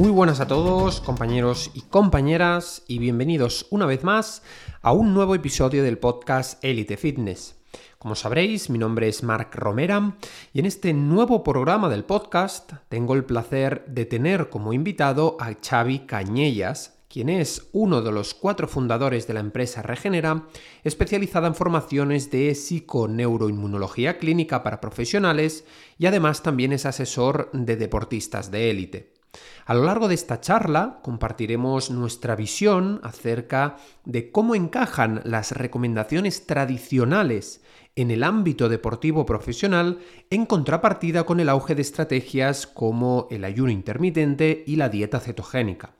Muy buenas a todos, compañeros y compañeras, y bienvenidos una vez más a un nuevo episodio del podcast Elite Fitness. Como sabréis, mi nombre es Marc Romera y en este nuevo programa del podcast tengo el placer de tener como invitado a Xavi Cañellas, quien es uno de los cuatro fundadores de la empresa Regenera, especializada en formaciones de psiconeuroinmunología clínica para profesionales y además también es asesor de deportistas de élite. A lo largo de esta charla compartiremos nuestra visión acerca de cómo encajan las recomendaciones tradicionales en el ámbito deportivo profesional en contrapartida con el auge de estrategias como el ayuno intermitente y la dieta cetogénica.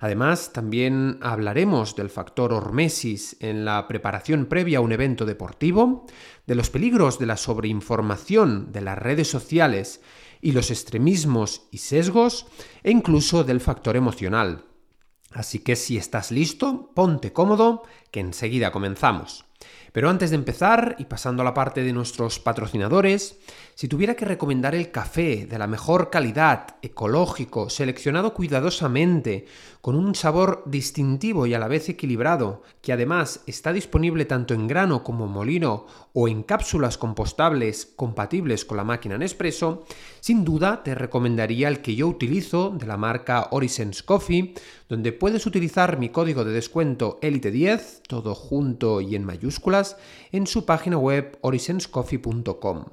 Además, también hablaremos del factor hormesis en la preparación previa a un evento deportivo, de los peligros de la sobreinformación de las redes sociales y los extremismos y sesgos, e incluso del factor emocional. Así que si estás listo, ponte cómodo, que enseguida comenzamos. Pero antes de empezar, y pasando a la parte de nuestros patrocinadores, si tuviera que recomendar el café de la mejor calidad, ecológico, seleccionado cuidadosamente, con un sabor distintivo y a la vez equilibrado, que además está disponible tanto en grano como molino o en cápsulas compostables compatibles con la máquina Nespresso, sin duda te recomendaría el que yo utilizo de la marca Orisense Coffee, donde puedes utilizar mi código de descuento ELITE10, todo junto y en mayúsculas, en su página web orisenscoffee.com.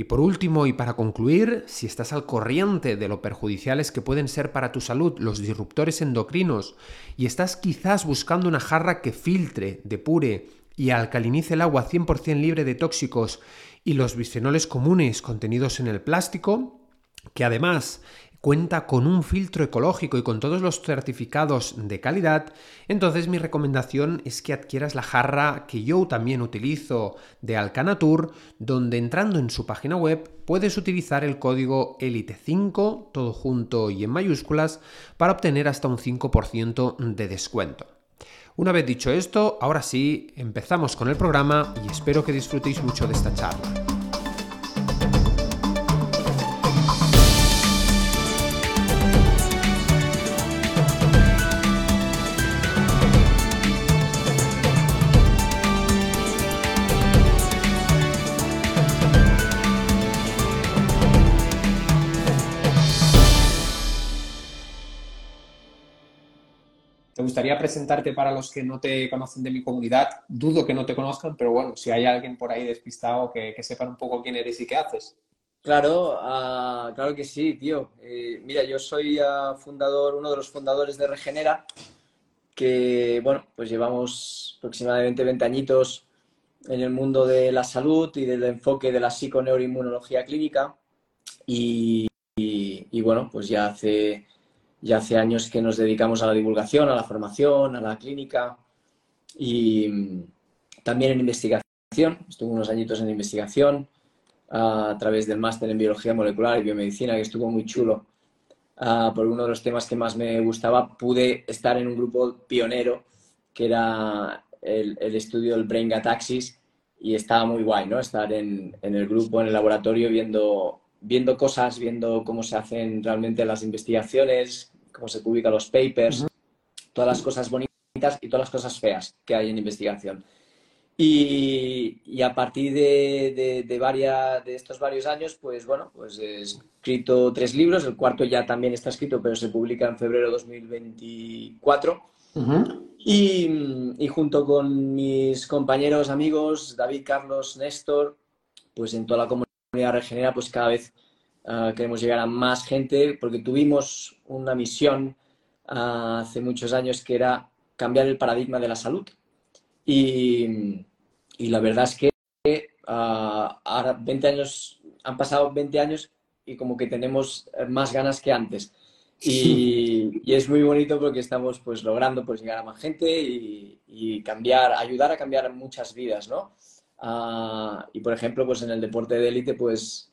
Y por último, y para concluir, si estás al corriente de lo perjudiciales que pueden ser para tu salud los disruptores endocrinos y estás quizás buscando una jarra que filtre, depure y alcalinice el agua 100% libre de tóxicos y los bisfenoles comunes contenidos en el plástico, que además cuenta con un filtro ecológico y con todos los certificados de calidad, entonces mi recomendación es que adquieras la jarra que yo también utilizo de Alcanatur, donde entrando en su página web puedes utilizar el código ELITE5, todo junto y en mayúsculas, para obtener hasta un 5% de descuento. Una vez dicho esto, ahora sí, empezamos con el programa y espero que disfrutéis mucho de esta charla. ¿Te gustaría presentarte para los que no te conocen de mi comunidad? Dudo que no te conozcan, pero bueno, si hay alguien por ahí despistado que, que sepan un poco quién eres y qué haces. Claro, uh, claro que sí, tío. Eh, mira, yo soy uh, fundador, uno de los fundadores de Regenera, que, bueno, pues llevamos aproximadamente 20 añitos en el mundo de la salud y del enfoque de la psiconeuroinmunología clínica. Y bueno, pues ya hace ya hace años que nos dedicamos a la divulgación, a la formación, a la clínica y mm, también en investigación. Estuve unos añitos en investigación a través del máster en biología molecular y biomedicina, que estuvo muy chulo. Uh, por uno de los temas que más me gustaba, pude estar en un grupo pionero que era el, el estudio del Brain Gataxis y estaba muy guay, ¿no? Estar en, en el grupo, en el laboratorio, viendo viendo cosas, viendo cómo se hacen realmente las investigaciones, cómo se publican los papers, todas las cosas bonitas y todas las cosas feas que hay en investigación. Y, a partir de, de, varias, de estos varios años, pues bueno, pues he escrito tres libros, el cuarto ya también está escrito, pero se publica en febrero de 2024. y, y junto con mis compañeros, amigos, David, Carlos, Néstor, pues en toda la comunidad comunidad regenera, pues cada vez uh, queremos llegar a más gente, porque tuvimos una misión uh, hace muchos años que era cambiar el paradigma de la salud. Y, y la verdad es que uh, ahora 20 años, han pasado 20 años y como que tenemos más ganas que antes. Y, y, es muy bonito porque estamos pues logrando pues llegar a más gente y, y cambiar, ayudar a cambiar muchas vidas, ¿no? Uh, y por ejemplo, pues en el deporte de élite, pues,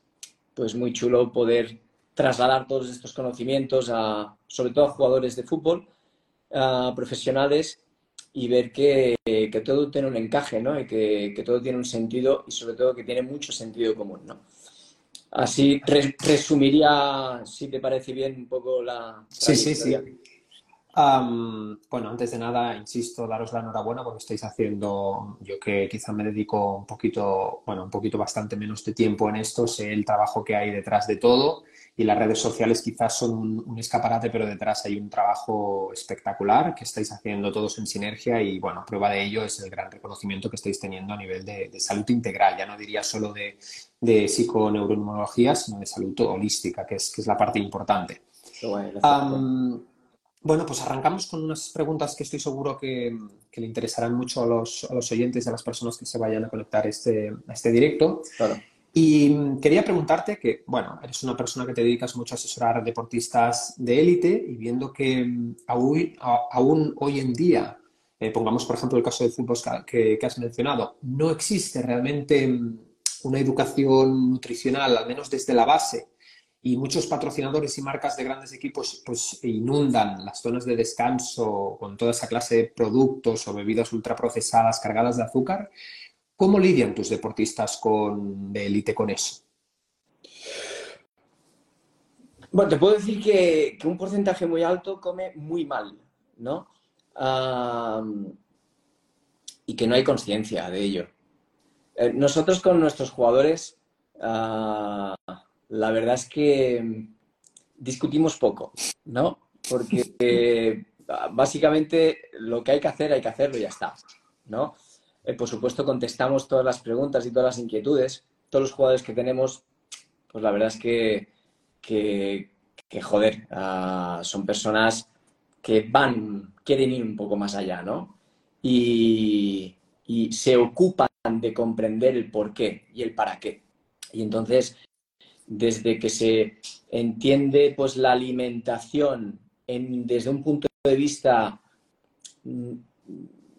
pues muy chulo poder trasladar todos estos conocimientos a, sobre todo a jugadores de fútbol uh, profesionales y ver que, que, todo tiene un encaje, ¿no? Y que, que, todo tiene un sentido y sobre todo que tiene mucho sentido común, ¿no? así resumiría, si te parece bien, un poco la... Sí, sí, sí bueno, antes de nada, insisto, daros la enhorabuena porque estáis haciendo, yo que quizá me dedico un poquito, bueno, un poquito bastante menos de tiempo en esto, sé el trabajo que hay detrás de todo y las redes sociales quizás son un, escaparate, pero detrás hay un trabajo espectacular que estáis haciendo todos en sinergia y, bueno, prueba de ello es el gran reconocimiento que estáis teniendo a nivel de, salud integral, ya no diría solo de, de psiconeuroinmunología, sino de salud holística, que es, que es la parte importante. Bueno, pues arrancamos con unas preguntas que estoy seguro que, le interesarán mucho a los, oyentes y a las personas que se vayan a conectar este, a este directo. Y quería preguntarte que, bueno, eres una persona que te dedicas mucho a asesorar deportistas de élite y viendo que mm, aún, aún hoy en día, eh, pongamos por ejemplo el caso del fútbol que, que has mencionado, no existe realmente mm, una educación nutricional, al menos desde la base, y muchos patrocinadores y marcas de grandes equipos pues inundan las zonas de descanso con toda esa clase de productos o bebidas ultraprocesadas cargadas de azúcar. ¿Cómo lidian tus deportistas con, de élite con eso? Bueno, te puedo decir que, un porcentaje muy alto come muy mal, ¿no? y que no hay conciencia de ello. Eh, nosotros con nuestros jugadores ah, la verdad es que mm, discutimos poco, ¿no? Porque eh, básicamente lo que hay que hacer, hay que hacerlo y ya está, ¿no? Eh, por supuesto, contestamos todas las preguntas y todas las inquietudes. Todos los jugadores que tenemos, pues la verdad es que, que, joder, ah, son personas que van, quieren ir un poco más allá, ¿no? Y, y se ocupan de comprender el por qué y el para qué. Y entonces desde que se entiende pues, la alimentación desde un punto de vista mm,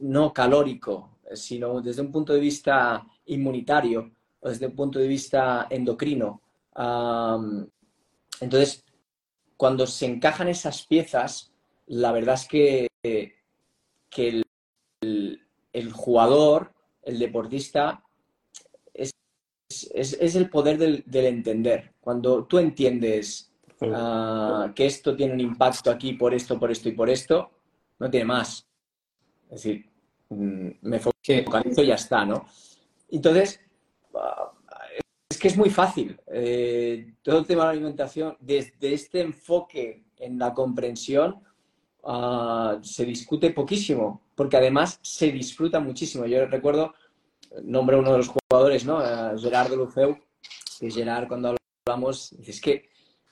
no calórico, sino desde un punto de vista inmunitario desde un punto de vista endocrino. entonces, cuando se encajan esas piezas, la verdad es que, que el jugador, el deportista, es, el poder del, entender. Cuando tú entiendes ah, que esto tiene un impacto aquí por esto, por esto y por esto, no tiene más. Es decir, mm, me focalizo y ya está, ¿no? Entonces, ah, es que es muy fácil. Eh, todo el tema de la alimentación, desde este enfoque en la comprensión, ah, se discute poquísimo, porque además se disfruta muchísimo. Yo recuerdo nombre uno de los jugadores, ¿no? Gerard de Lufeu, que Gerard cuando hablamos, es que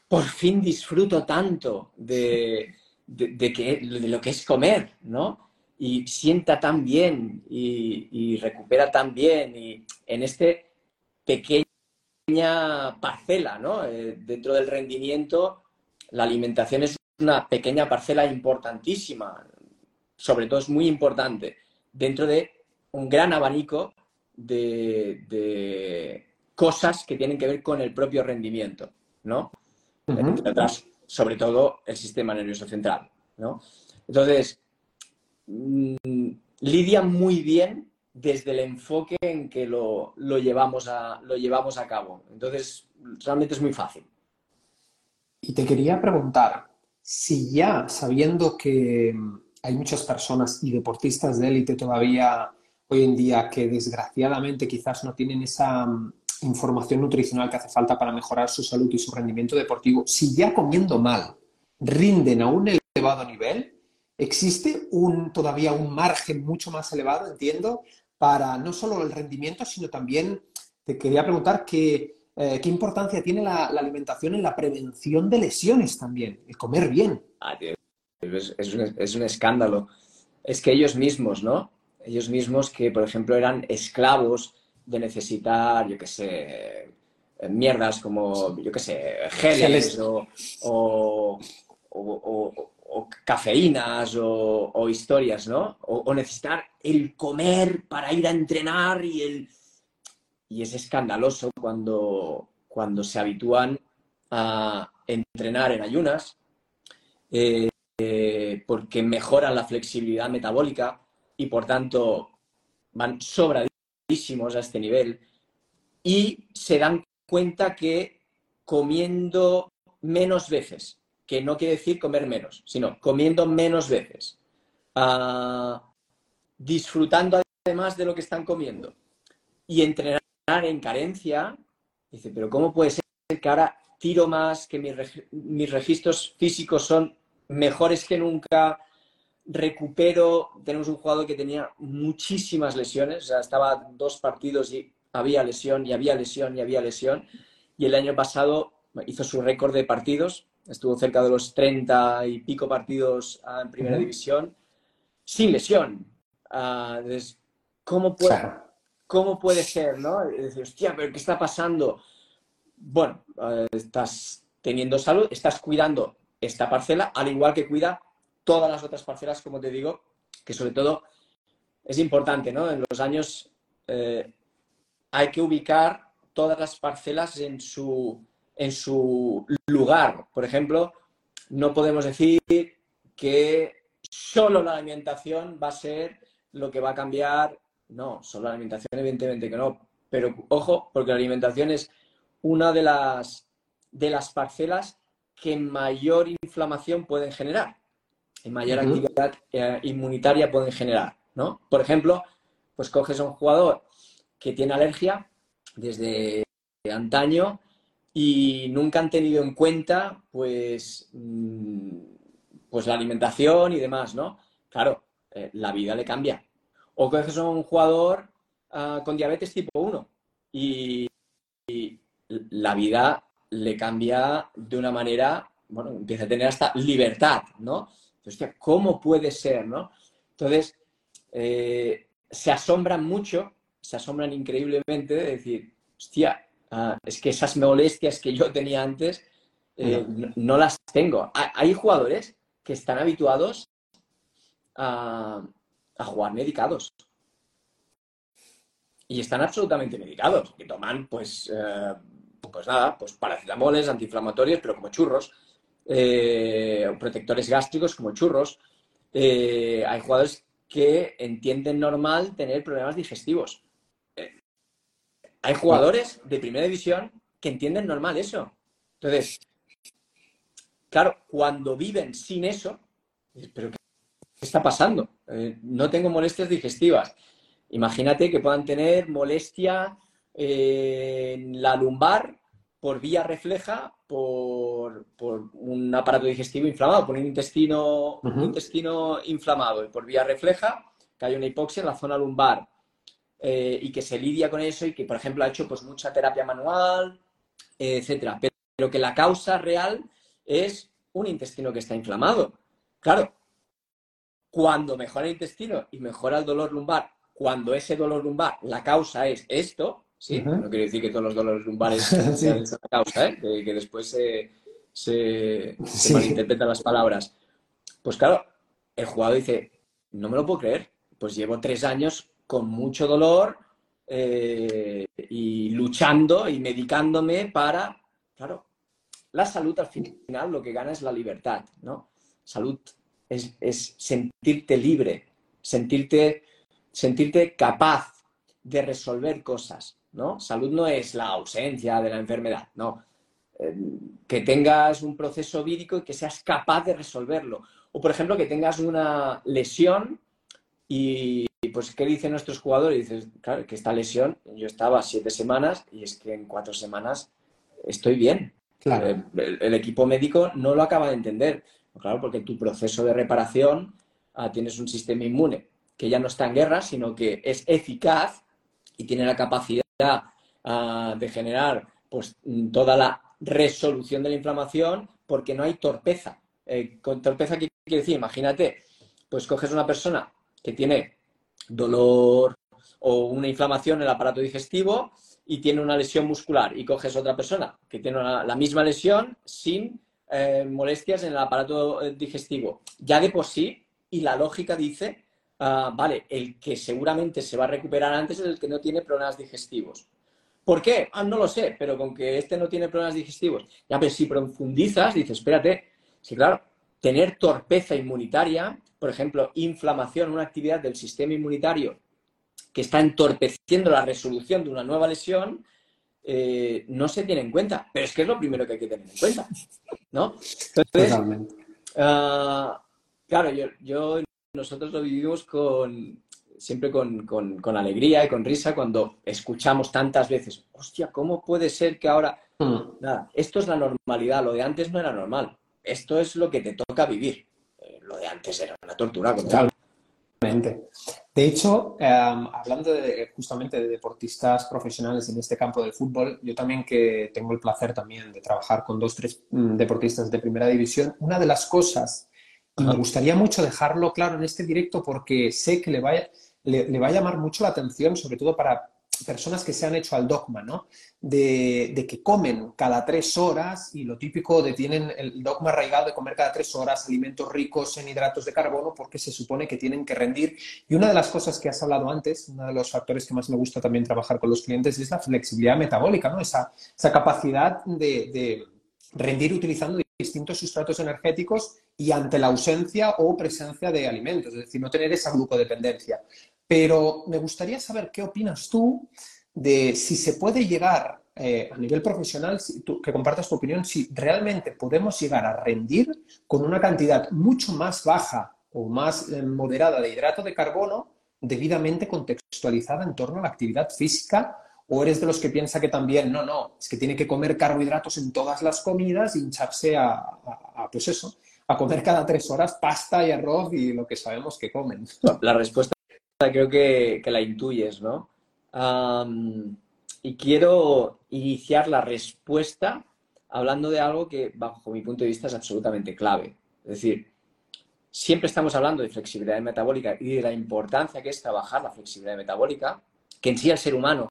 por fin disfruto tanto de, que, de lo que es comer, ¿no? Y sienta tan bien y, recupera tan bien y en este pequeña parcela, ¿no? Eh, dentro del rendimiento, la alimentación es una pequeña parcela importantísima, sobre todo es muy importante, dentro de un gran abanico de, cosas que tienen que ver con el propio rendimiento, ¿no? sobre todo el sistema nervioso central, ¿no? Entonces, mm, lidia muy bien desde el enfoque en que lo, llevamos a, lo llevamos a cabo. Entonces, realmente es muy fácil. Y te quería preguntar, si ya sabiendo que hay muchas personas y deportistas de élite todavía hoy en día que desgraciadamente quizás no tienen esa mm, información nutricional que hace falta para mejorar su salud y su rendimiento deportivo, si ya comiendo mal rinden a un elevado nivel, existe un, todavía un margen mucho más elevado, entiendo, para no solo el rendimiento, sino también te quería preguntar qué, eh, qué importancia tiene la, alimentación en la prevención de lesiones también, el comer bien. Ah, es, es un escándalo. Es que ellos mismos, ¿no? Ellos mismos que, por ejemplo, eran esclavos de necesitar, yo qué sé, mierdas como, yo qué sé, geles o, cafeínas o, historias, ¿no? O, necesitar el comer para ir a entrenar y el... Y es escandaloso cuando, cuando se habitúan a entrenar en ayunas, eh, eh, porque mejoran la flexibilidad metabólica, y por tanto van sobradísimos a este nivel y se dan cuenta que comiendo menos veces, que no quiere decir comer menos, sino comiendo menos veces, ah, disfrutando además de lo que están comiendo y entrenar en carencia, dice, pero ¿cómo puede ser que ahora tiro más, que mis, registros físicos son mejores que nunca, recupero, tenemos un jugador que tenía muchísimas lesiones, o sea, estaba dos partidos y había lesión, y había lesión, y había lesión, y el año pasado hizo su récord de partidos, estuvo cerca de los 30 y pico partidos ah, en primera división, sin lesión. Ah, ¿cómo, puede, ¿Cómo puede ser, no? Y decir, hostia, pero ¿qué está pasando? Bueno, ah, estás teniendo salud, estás cuidando esta parcela, al igual que cuida todas las otras parcelas, como te digo, que sobre todo es importante, ¿no? En los años eh, hay que ubicar todas las parcelas en su, en su lugar. Por ejemplo, no podemos decir que solo la alimentación va a ser lo que va a cambiar. No, solo la alimentación, evidentemente que no. Pero ojo, porque la alimentación es una de las, de las parcelas que mayor inflamación pueden generar, y mayor actividad eh, inmunitaria pueden generar, ¿no? Por ejemplo, pues coges a un jugador que tiene alergia desde antaño y nunca han tenido en cuenta pues, mm, pues la alimentación y demás, ¿no? Claro, eh, la vida le cambia. O coges a un jugador ah, con diabetes tipo 1 y, la vida le cambia de una manera, bueno, empieza a tener hasta libertad, ¿no? Entonces, ¿cómo puede ser, no? Entonces, eh, se asombran mucho, se asombran increíblemente de decir, hostia, Ah, es que esas molestias que yo tenía antes eh, no. las tengo. Hay jugadores que están habituados a, jugar medicados. Y están absolutamente medicados. Que toman, pues, eh, pues nada, pues paracetamoles, antiinflamatorios, pero como churros. Eh, protectores gástricos como churros. hay jugadores que entienden normal tener problemas digestivos. Hay jugadores de primera división que entienden normal eso. Entonces, claro, cuando viven sin eso, pero ¿qué está pasando? Eh, no tengo molestias digestivas. Imagínate que puedan tener molestia en la lumbar por vía refleja por, un aparato digestivo inflamado, por un intestino, un intestino inflamado y por vía refleja que hay una hipoxia en la zona lumbar eh, y que se lidia con eso y que, por ejemplo, ha hecho pues, mucha terapia manual, etcétera. Pero que la causa real es un intestino que está inflamado. Claro, cuando mejora el intestino y mejora el dolor lumbar, cuando ese dolor lumbar, la causa es esto, ¿sí? No quiere decir que todos los dolores lumbares sean la causa, ¿eh? que, después se, se, malinterpretan las palabras. Pues claro, el jugador dice, no me lo puedo creer, pues llevo tres años con mucho dolor eh, y luchando y medicándome para, claro, la salud al final lo que gana es la libertad, ¿no? Salud es, sentirte libre, sentirte, sentirte capaz de resolver cosas, ¿no? Salud no es la ausencia de la enfermedad, no. Eh, que tengas un proceso vírico y que seas capaz de resolverlo. O, por ejemplo, que tengas una lesión y pues, ¿qué dicen nuestros jugadores? Dices, claro, que esta lesión, yo estaba siete semanas y es que en cuatro semanas estoy bien. Claro. Eh, el, equipo médico no lo acaba de entender. Claro, porque tu proceso de reparación ah, tienes un sistema inmune que ya no está en guerra, sino que es eficaz y tiene la capacidad de generar pues, toda la resolución de la inflamación porque no hay torpeza. Eh, con torpeza, ¿qué quiere decir? Imagínate, pues coges una persona que tiene dolor o una inflamación en el aparato digestivo y tiene una lesión muscular y coges otra persona que tiene la misma lesión sin eh, molestias en el aparato eh, digestivo. Ya de por sí, y la lógica dice, ah, vale, el que seguramente se va a recuperar antes es el que no tiene problemas digestivos. ¿Por qué? Ah, no lo sé, pero con que este no tiene problemas digestivos. Ya, pero si profundizas, dices, espérate, sí, claro, tener torpeza inmunitaria por ejemplo, inflamación, una actividad del sistema inmunitario que está entorpeciendo la resolución de una nueva lesión, eh, no se tiene en cuenta, pero es que es lo primero que hay que tener en cuenta, ¿no? Totalmente. Ah, claro, yo, yo, nosotros lo vivimos con, siempre con, con, alegría y con risa cuando escuchamos tantas veces, hostia, ¿cómo puede ser que ahora... Hmm. Nada, esto es la normalidad, lo de antes no era normal, esto es lo que te toca vivir, eh, lo de antes era una tortura. Totalmente. De hecho, em, hablando de, justamente de deportistas profesionales en este campo del fútbol, yo también que tengo el placer también de trabajar con dos, tres mm, deportistas de primera división, una de las cosas, y me gustaría mucho dejarlo claro en este directo porque sé que le va, le va a llamar mucho la atención, sobre todo para personas que se han hecho al dogma, ¿no? De, que comen cada tres horas y lo típico de tienen el dogma arraigado de comer cada tres horas alimentos ricos en hidratos de carbono porque se supone que tienen que rendir. Y una de las cosas que has hablado antes, uno de los factores que más me gusta también trabajar con los clientes es la flexibilidad metabólica, ¿no? Esa, esa capacidad de, de rendir utilizando distintos sustratos energéticos y ante la ausencia o presencia de alimentos, es decir, no tener esa glucodependencia. Pero me gustaría saber qué opinas tú de si se puede llegar eh, a nivel profesional, que compartas tu opinión, si realmente podemos llegar a rendir con una cantidad mucho más baja o más eh, moderada de hidrato de carbono debidamente contextualizada en torno a la actividad física o eres de los que piensa que también, no, no, es que tiene que comer carbohidratos en todas las comidas y hincharse a, pues eso, a comer cada tres horas pasta y arroz y lo que sabemos que comen. La respuesta creo que, la intuyes, ¿no? y quiero iniciar la respuesta hablando de algo que, bajo mi punto de vista, es absolutamente clave. Es decir, siempre estamos hablando de flexibilidad metabólica y de la importancia que es trabajar la flexibilidad metabólica, que en sí el ser humano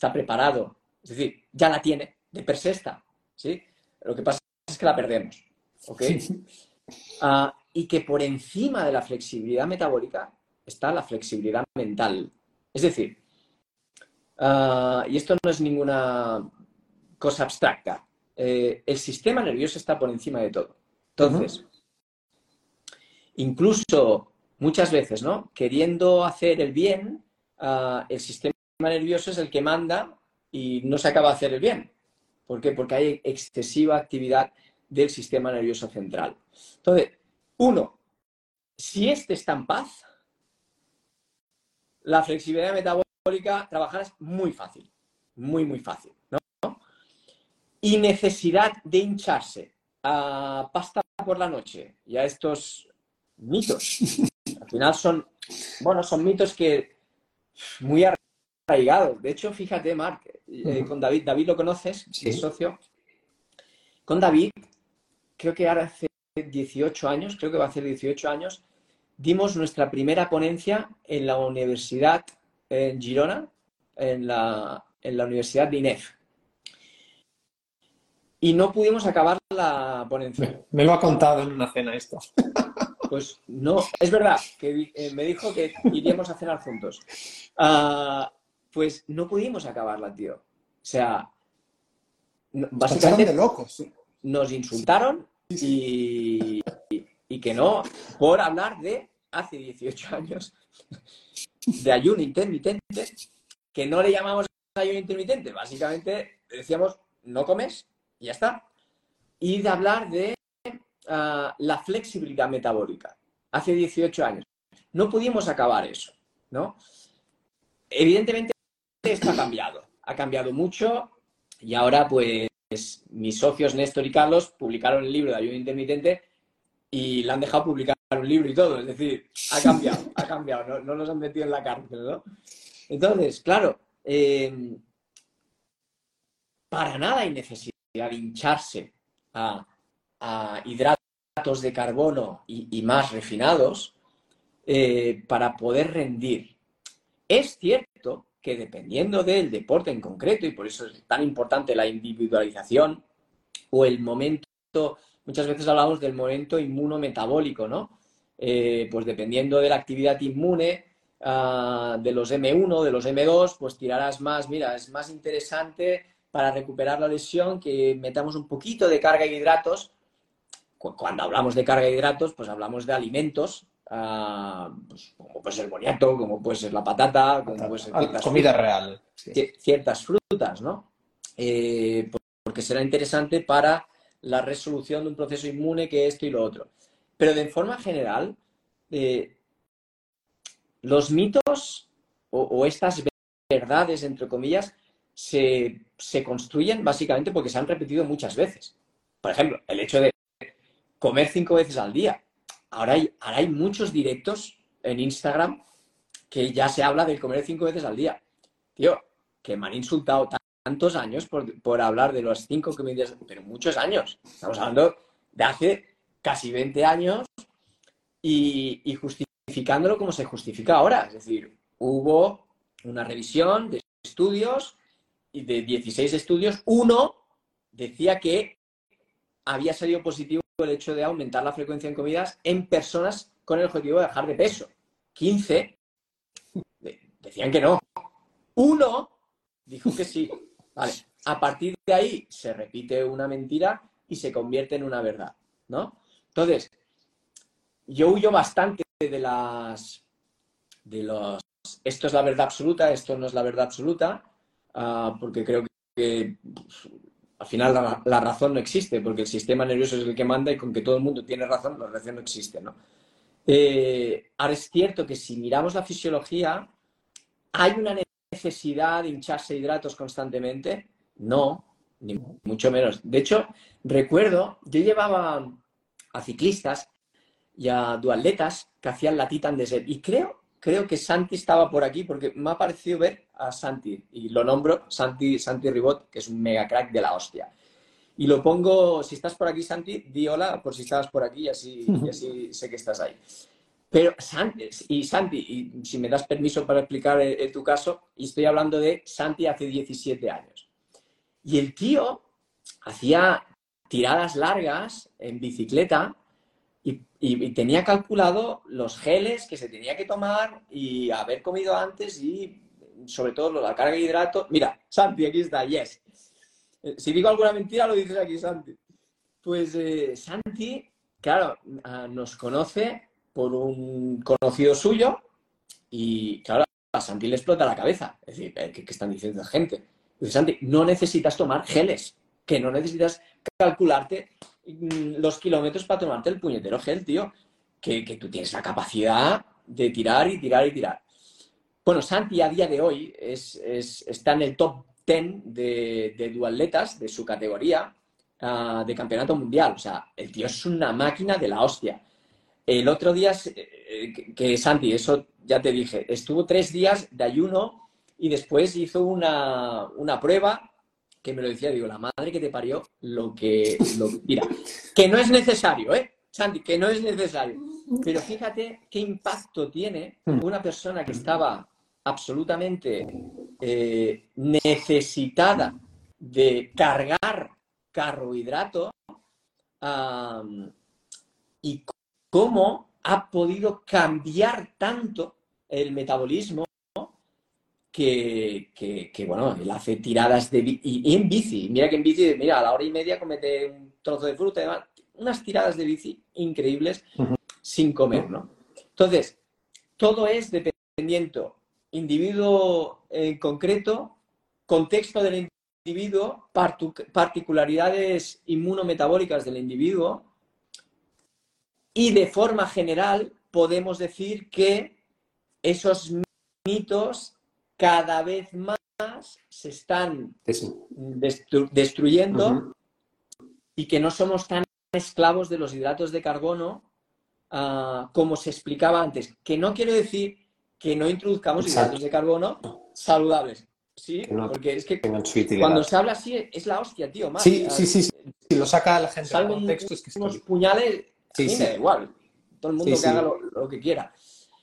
está preparado, es decir, ya la tiene, de per se está, ¿sí? Lo que pasa es que la perdemos, ¿ok? Ah, y que por encima de la flexibilidad metabólica está la flexibilidad mental. Es decir, ah, y esto no es ninguna cosa abstracta, eh, el sistema nervioso está por encima de todo. Entonces, incluso muchas veces, ¿no? Queriendo hacer el bien, ah, el sistema nervioso es el que manda y no se acaba de hacer el bien. ¿Por qué? Porque hay excesiva actividad del sistema nervioso central. Entonces, uno, si este está en paz, la flexibilidad metabólica, trabajar es muy fácil, muy, muy fácil, ¿no? Y necesidad de hincharse a pasta por la noche y a estos mitos. Al final son, bueno, son mitos que muy arraigados. De hecho, fíjate, Marc, eh, con David, David lo conoces, es socio. Con David, creo que ahora hace 18 años, creo que va a hacer 18 años, dimos nuestra primera ponencia en la Universidad en Girona, en la, Universidad de INEF. Y no pudimos acabar la ponencia. Me, lo ha contado en una cena esto. Pues no, es verdad, que eh, me dijo que iríamos a cenar juntos. Ah, pues no pudimos acabarla, tío. O sea, básicamente locos. nos insultaron y, y que no, por hablar de hace 18 años de ayuno intermitente, que no le llamamos ayuno intermitente, básicamente decíamos no comes y ya está. Y de hablar de ah, la flexibilidad metabólica, hace 18 años. No pudimos acabar eso, ¿no? Evidentemente esto ha cambiado, ha cambiado mucho y ahora pues mis socios Néstor y Carlos publicaron el libro de ayuno intermitente y le han dejado publicar un libro y todo. Es decir, ha cambiado, ha cambiado, no, no, nos han metido en la cárcel, ¿no? Entonces, claro, eh, para nada hay necesidad de hincharse a, hidratos de carbono y, más refinados eh, para poder rendir. Es cierto que dependiendo del deporte en concreto, y por eso es tan importante la individualización o el momento muchas veces hablamos del momento inmunometabólico, ¿no? Eh, pues dependiendo de la actividad inmune, ah, de los M1, de los M2, pues tirarás más, mira, es más interesante para recuperar la lesión que metamos un poquito de carga de hidratos. Cuando hablamos de carga de hidratos, pues hablamos de alimentos, ah, pues, como puede ser el boniato, como puede ser la patata, como puede ser comida real. Ciertas frutas, ¿no? eh, porque será interesante para la resolución de un proceso inmune que esto y lo otro. Pero de forma general, eh, los mitos o, estas verdades, entre comillas, se, construyen básicamente porque se han repetido muchas veces. Por ejemplo, el hecho de comer cinco veces al día. Ahora hay, ahora hay muchos directos en Instagram que ya se habla del comer cinco veces al día. Tío, que me han insultado tantos años por, hablar de los cinco comidas, pero muchos años. Estamos hablando de hace casi 20 años y, y justificándolo como se justifica ahora. Es decir, hubo una revisión de estudios y de 16 estudios, uno decía que había salido positivo el hecho de aumentar la frecuencia en comidas en personas con el objetivo de dejar de peso. 15 decían que no. Uno dijo que sí. Vale. A partir de ahí se repite una mentira y se convierte en una verdad, ¿no? Entonces, yo huyo bastante de las de los esto es la verdad absoluta, esto no es la verdad absoluta, ah, porque creo que al final la, razón no existe, porque el sistema nervioso es el que manda y con que todo el mundo tiene razón, la razón no existe, ¿no? Eh, ahora es cierto que si miramos la fisiología, ¿hay una necesidad de hincharse hidratos constantemente? No, ni mucho menos. De hecho, recuerdo, yo llevaba a ciclistas y a duatletas que hacían la Titan Desert y creo creo que Santi estaba por aquí porque me ha parecido ver a Santi y lo nombro Santi, Santi Ribot, que es un mega crack de la hostia. Y lo pongo, si estás por aquí, Santi, di hola por si estabas por aquí y así, así sé que estás ahí. Pero Santi, y Santi, y si me das permiso para explicar en tu caso, y estoy hablando de Santi hace 17 años. Y el tío hacía tiradas largas en bicicleta y, tenía calculado los geles que se tenía que tomar y haber comido antes y sobre todo la carga de hidrato. Mira, Santi, aquí está, yes. Eh, si digo alguna mentira, lo dices aquí, Santi. Pues eh, Santi, claro, ah, nos conoce por un conocido suyo y, claro, a Santi le explota la cabeza. Es decir, eh, ¿qué, están diciendo la gente? Dice, Santi, no necesitas tomar geles, que no necesitas calcularte los kilómetros para tomarte el puñetero gel, tío. Que, tú tienes la capacidad de tirar y tirar y tirar. Bueno, Santi a día de hoy es, está en el top 10 de, de de su categoría ah, de campeonato mundial. O sea, el tío es una máquina de la hostia. El otro día, eh, que, Santi, eso ya te dije, estuvo tres días de ayuno y después hizo una, una prueba que me lo decía, digo, la madre que te parió, lo que, lo, mira, que no es necesario, ¿eh? Santi, que no es necesario. Pero fíjate qué impacto tiene hmm. una persona que estaba absolutamente eh, necesitada de cargar carbohidrato y cómo ha podido cambiar tanto el metabolismo que, bueno, él hace tiradas de y, en bici. Mira que en bici, mira, a la hora y media comete un trozo de fruta y demás. Unas tiradas de bici increíbles sin comer, ¿no? Entonces, todo es dependiendo individuo en concreto, contexto del individuo, particularidades inmunometabólicas del individuo y de forma general podemos decir que esos mitos cada vez más se están destruyendo y que no somos tan esclavos de los hidratos de carbono ah, como se explicaba antes. Que no quiero decir que no introduzcamos hidratos de carbono saludables. Sí, porque es que cuando se habla así es la hostia, tío. sí, sí, sí, Si lo saca la gente del contexto es que unos puñales, sí, sí. igual. Todo el mundo que haga lo, que quiera.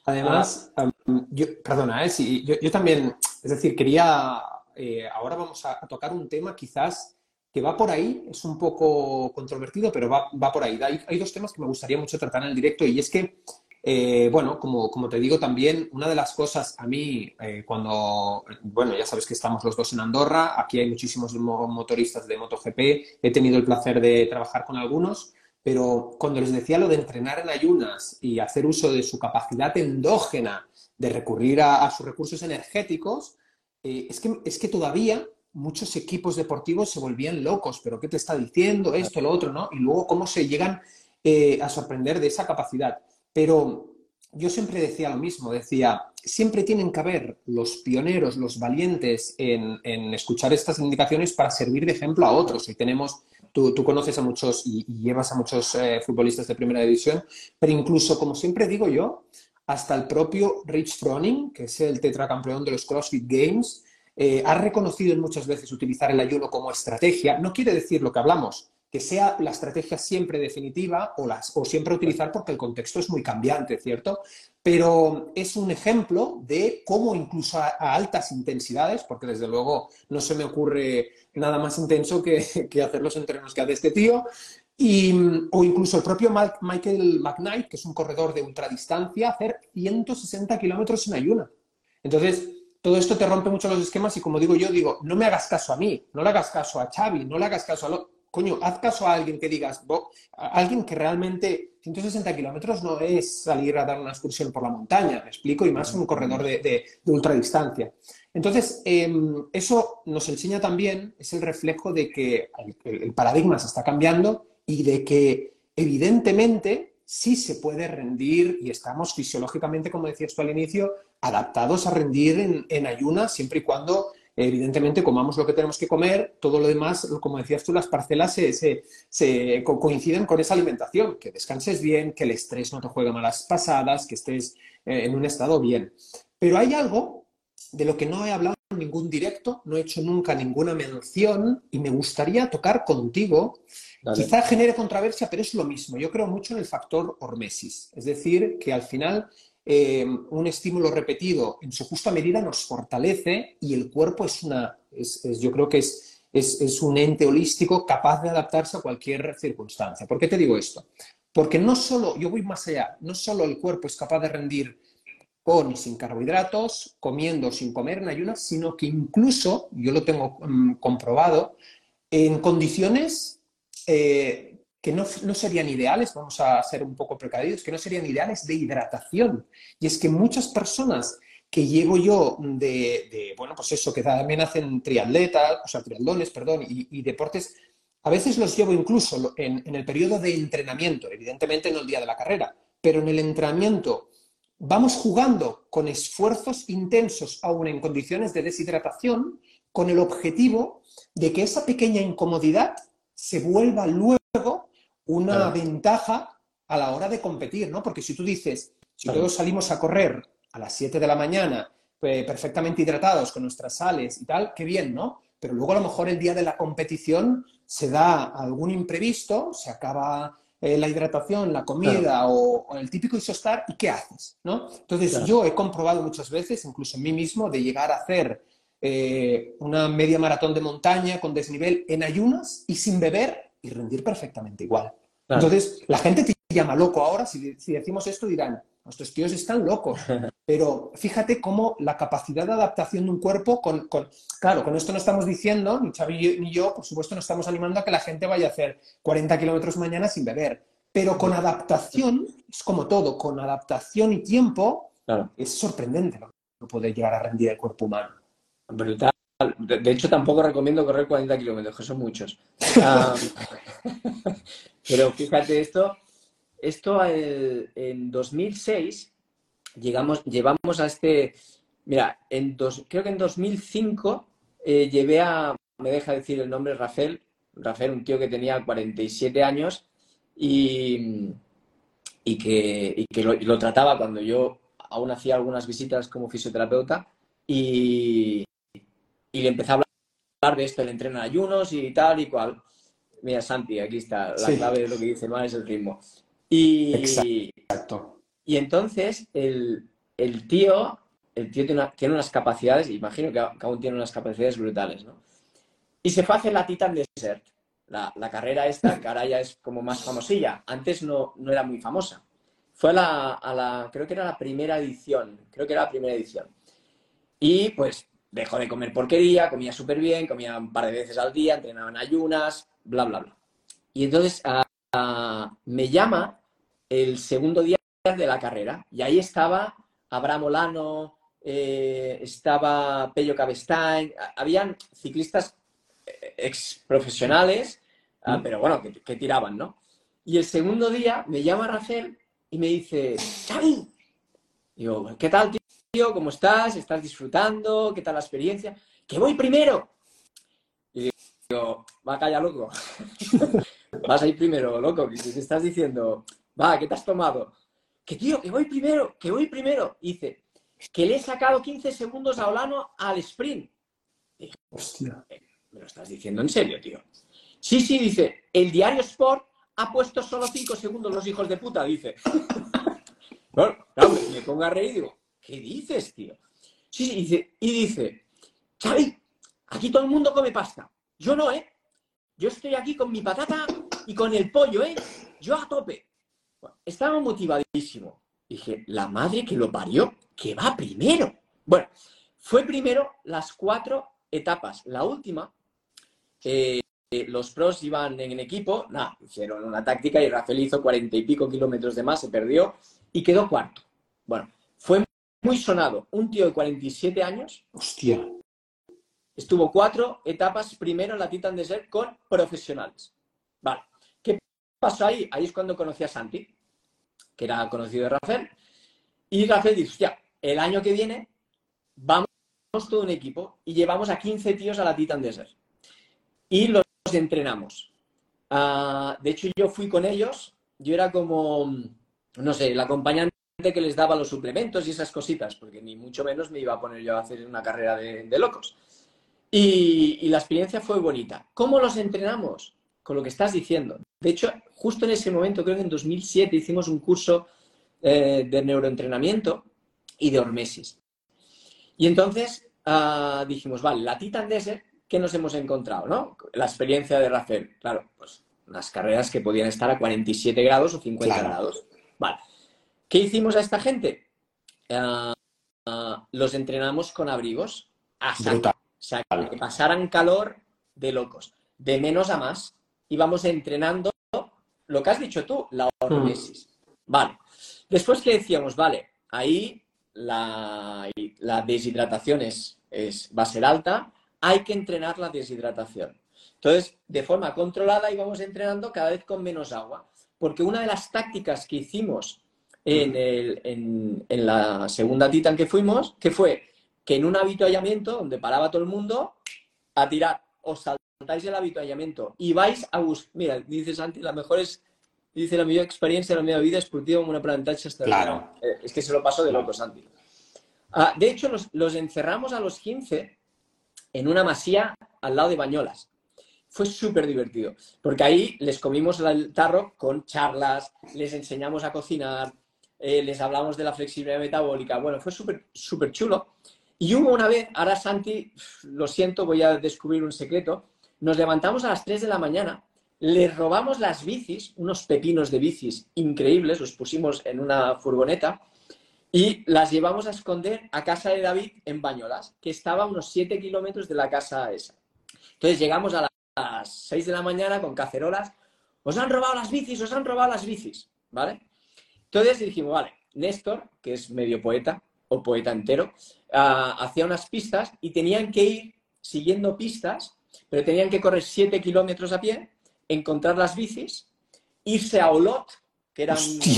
Además, ah. yo, perdona, ¿eh? sí, yo, también, es decir, quería, eh, ahora vamos a, tocar un tema quizás que va por ahí, es un poco controvertido, pero va, va por ahí. Hay, dos temas que me gustaría mucho tratar en el directo y es que, eh, bueno, como, como, te digo también, una de las cosas a mí, eh, cuando, bueno, ya sabes que estamos los dos en Andorra, aquí hay muchísimos motoristas de MotoGP, he tenido el placer de trabajar con algunos pero cuando les decía lo de entrenar en ayunas y hacer uso de su capacidad endógena de recurrir a, sus recursos energéticos, eh, es, que, es que todavía muchos equipos deportivos se volvían locos, pero ¿qué te está diciendo esto, lo otro, no? Y luego cómo se llegan eh, a sorprender de esa capacidad. Pero yo siempre decía lo mismo, decía, siempre tienen que haber los pioneros, los valientes en, escuchar estas indicaciones para servir de ejemplo a otros. Y tenemos, tú, conoces a muchos y, llevas a muchos eh, futbolistas de primera división, pero incluso, como siempre digo yo, hasta el propio Rich Froning, que es el tetracampeón de los CrossFit Games, eh, ha reconocido muchas veces utilizar el ayuno como estrategia. No quiere decir lo que hablamos, que sea la estrategia siempre definitiva o, las, o siempre utilizar porque el contexto es muy cambiante, ¿cierto? Pero es un ejemplo de cómo incluso a, altas intensidades, porque desde luego no se me ocurre nada más intenso que, hacer los entrenos que hace este tío, y, o incluso el propio Michael McKnight, que es un corredor de ultradistancia, hacer 160 kilómetros en ayuna. Entonces, todo esto te rompe mucho los esquemas y como digo yo, digo, no me hagas caso a mí, no le hagas caso a Xavi, no le hagas caso a lo coño, haz caso a alguien que digas, alguien que realmente 160 kilómetros no es salir a dar una excursión por la montaña, me explico, y más un corredor de, de, ultradistancia. Entonces, em, eso nos enseña también, es el reflejo de que el, paradigma se está cambiando y de que evidentemente sí se puede rendir y estamos fisiológicamente, como decías tú al inicio, adaptados a rendir en, en ayunas siempre y cuando evidentemente comamos lo que tenemos que comer, todo lo demás, como decías tú, las parcelas se, coinciden con esa alimentación, que descanses bien, que el estrés no te juegue malas pasadas, que estés eh, en un estado bien. Pero hay algo de lo que no he hablado en ningún directo, no he hecho nunca ninguna mención y me gustaría tocar contigo. Quizá genere controversia, pero es lo mismo. Yo creo mucho en el factor hormesis, es decir, que al final eh, un estímulo repetido en su justa medida nos fortalece y el cuerpo es una, yo creo que es, es, un ente holístico capaz de adaptarse a cualquier circunstancia. ¿Por qué te digo esto? Porque no solo, yo voy más allá, no solo el cuerpo es capaz de rendir con y sin carbohidratos, comiendo sin comer en ayunas, sino que incluso, yo lo tengo mm, comprobado, en condiciones eh, que no, serían ideales, vamos a ser un poco precavidos, que no serían ideales de hidratación. Y es que muchas personas que llevo yo de, bueno, pues eso, que también hacen triatletas, o sea, triatlones, perdón, y, deportes, a veces los llevo incluso en, en, el periodo de entrenamiento, evidentemente no el día de la carrera, pero en el entrenamiento vamos jugando con esfuerzos intensos, aún en condiciones de deshidratación, con el objetivo de que esa pequeña incomodidad se vuelva luego una ventaja a la hora de competir, ¿no? Porque si tú dices, si todos salimos a correr a las 7 de la mañana, pues, perfectamente hidratados con nuestras sales y tal, qué bien, ¿no? Pero luego a lo mejor el día de la competición se da algún imprevisto, se acaba eh, la hidratación, la comida o, el típico isostar, ¿y qué haces? ¿no? Entonces yo he comprobado muchas veces, incluso en mí mismo, de llegar a hacer eh, una media maratón de montaña con desnivel en ayunas y sin beber y rendir perfectamente igual. Entonces, la gente te llama loco ahora, si, decimos esto dirán, nuestros tíos están locos, pero fíjate cómo la capacidad de adaptación de un cuerpo, con, claro, con esto no estamos diciendo, ni Xavi ni yo, por supuesto, no estamos animando a que la gente vaya a hacer 40 kilómetros mañana sin beber, pero con adaptación, es como todo, con adaptación y tiempo, es sorprendente lo que puede llegar a rendir el cuerpo humano. Brutal. De, hecho, tampoco recomiendo correr 40 kilómetros, que son muchos. Pero fíjate esto, esto en 2006 llegamos, llevamos a este, mira, en dos, creo que en 2005 eh, llevé a, me deja decir el nombre, Rafael, Rafael, un tío que tenía 47 años y, y que, y que lo trataba cuando yo aún hacía algunas visitas como fisioterapeuta y, y le empecé a hablar de esto, el entreno en ayunos y tal y cual. Mira, Santi, aquí está, la clave de lo que dice mal es el ritmo. Y, Exacto. Y entonces el, tío, el tío tiene, unas capacidades, imagino que, aún tiene unas capacidades brutales, ¿no? Y se fue a hacer la Titan Desert, la, la carrera esta, que ahora ya es como más famosilla. Antes no, no era muy famosa. Fue a la, a la, creo que era la primera edición, creo que era la primera edición. Y pues dejó de comer porquería, comía súper bien, comía un par de veces al día, entrenaba en ayunas, bla, bla, bla. Y entonces ah, ah, me llama el segundo día de la carrera y ahí estaba Abraham Olano, eh, estaba Pello Cabestany, habían ciclistas eh, ex profesionales, ah, pero bueno, que, que, tiraban, ¿no? Y el segundo día me llama Rafael y me dice, Xavi, digo, ¿qué tal, tío? ¿Cómo estás? ¿Estás disfrutando? ¿Qué tal la experiencia? Que voy primero. Y digo, va, calla, loco. Vas a ir primero, loco. ¿Qué estás diciendo? Va, ¿qué te has tomado? Que tío, que voy primero, que voy primero. dice, que le he sacado 15 segundos a Olano al sprint. Hostia. Eh, ¿Me lo estás diciendo en serio, tío? Sí, sí, dice, el diario Sport ha puesto solo 5 segundos los hijos de puta, dice. bueno, claro, me pongo a reír y digo, ¿qué dices, tío? Sí, sí, dice, y dice, Xavi, aquí todo el mundo come pasta. Yo no, ¿eh? Yo estoy aquí con mi patata y con el pollo, ¿eh? Yo a tope. estaba motivadísimo. Dije, la madre que lo parió, que va primero. Bueno, fue primero las cuatro etapas. La última, eh, los pros iban en equipo, nada, hicieron una táctica y Rafael hizo cuarenta y pico kilómetros de más, se perdió y quedó cuarto. Bueno, muy sonado. Un tío de 47 años. Hostia. Estuvo cuatro etapas primero en la Titan Desert con profesionales. Vale. ¿Qué pasó ahí? Ahí es cuando conocí a Santi, que era conocido de Rafael. Y Rafael dice, hostia, el año que viene vamos todo un equipo y llevamos a 15 tíos a la Titan Desert. Y los entrenamos. Ah, de hecho, yo fui con ellos, yo era como, no sé, el acompañante que les daba los suplementos y esas cositas, porque ni mucho menos me iba a poner yo a hacer una carrera de, locos. Y, la experiencia fue bonita. ¿Cómo los entrenamos? Con lo que estás diciendo. De hecho, justo en ese momento, creo que en 2007, hicimos un curso eh, de neuroentrenamiento y de hormesis. Y entonces ah, dijimos, vale, la Titan Desert, ¿qué nos hemos encontrado? ¿no? La experiencia de Rafael. Claro, pues unas carreras que podían estar a 47 grados o 50 grados. Vale. ¿Qué hicimos a esta gente? Ah, ah, los entrenamos con abrigos a que pasaran calor de locos, de menos a más. Íbamos entrenando lo que has dicho tú, la hormesis. Mm. Vale. Después que decíamos, vale, ahí la, deshidratación es, va a ser alta, hay que entrenar la deshidratación. Entonces, de forma controlada íbamos entrenando cada vez con menos agua, porque una de las tácticas que hicimos en, la segunda Titan que fuimos, que fue que en un habituallamiento donde paraba todo el mundo, a tirar, os saltáis el habituallamiento y vais a buscar, mira, dice Santi, la mejor es dice la mejor experiencia de la mi vida esportiva en una aprenentatge hasta Claro. Eh, es que se lo pasó de loco, Santi. Ah, de hecho, los, encerramos a los 15 en una masía al lado de Bañolas. Fue súper divertido, porque ahí les comimos el tarro con charlas, les enseñamos a cocinar, eh, les hablamos de la flexibilidad metabólica. Bueno, fue súper súper chulo. Y hubo una vez, ahora Santi, lo siento, voy a descubrir un secreto, nos levantamos a las 3 de la mañana les robamos las bicis, unos pepinos de bicis increíbles, los pusimos en una furgoneta y las llevamos a esconder a casa de David en Bañolas, que estaba a unos 7 kilómetros de la casa esa. Entonces llegamos a las 6 de la mañana con cacerolas, os han robado las bicis, os han robado las bicis, ¿vale? Entonces dijimos, vale, Néstor, que es medio poeta o poeta entero, ah, hacía unas pistas y tenían que ir siguiendo pistas, pero tenían que correr 7 kilómetros a pie encontrar las bicis, irse a Olot, que eran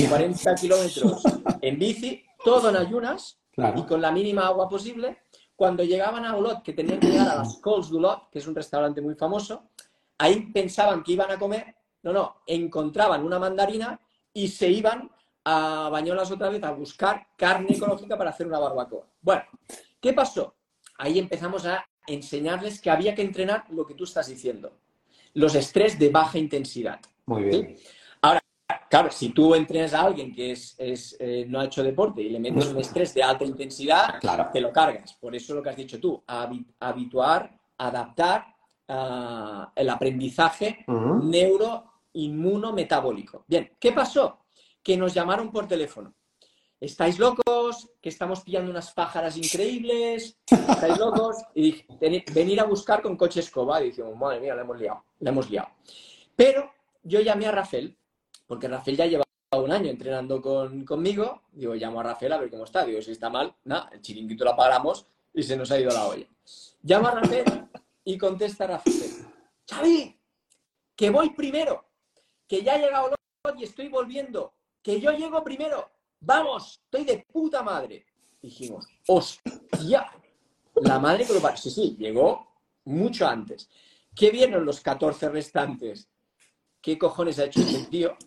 40 kilómetros en bici, todo en ayunas y con la mínima agua posible. Cuando llegaban a Olot, que tenían que llegar a las Cols d'Olot, que es un restaurante muy famoso, ahí pensaban que iban a comer, no, no, encontraban una mandarina y se iban a Bañolas otra vez a buscar carne ecológica para hacer una barbacoa. Bueno, ¿qué pasó? Ahí empezamos a enseñarles que había que entrenar lo que tú estás diciendo los estrés de baja intensidad. Muy bien. Ahora, claro, si tú entrenas a alguien que es, eh, no ha hecho deporte y le metes un estrés de alta intensidad, te lo cargas. Por eso lo que has dicho tú, habituar, adaptar ah, el aprendizaje neuroinmunometabólico. Bien, ¿qué pasó? Que nos llamaron por teléfono. Estáis locos, que estamos pillando unas pájaras increíbles, estáis locos, y dije, venir a buscar con coche escoba, y dijimos, madre mía, la hemos liado, la hemos liado. Pero yo llamé a Rafael, porque Rafael ya llevaba un año entrenando con, conmigo, digo, llamo a Rafael a ver cómo está. Digo, si está mal, nada, el chiringuito lo apagamos y se nos ha ido la olla. Llamo a Rafael y contesta Rafael, Xavi, que voy primero, que ya ha llegado y estoy volviendo, que yo llego primero, vamos, estoy de puta madre. Dijimos, hostia, la madre que lo pasa. Sí, sí, llegó mucho antes. ¿Qué vieron los 14 restantes? ¿Qué cojones ha hecho este tío?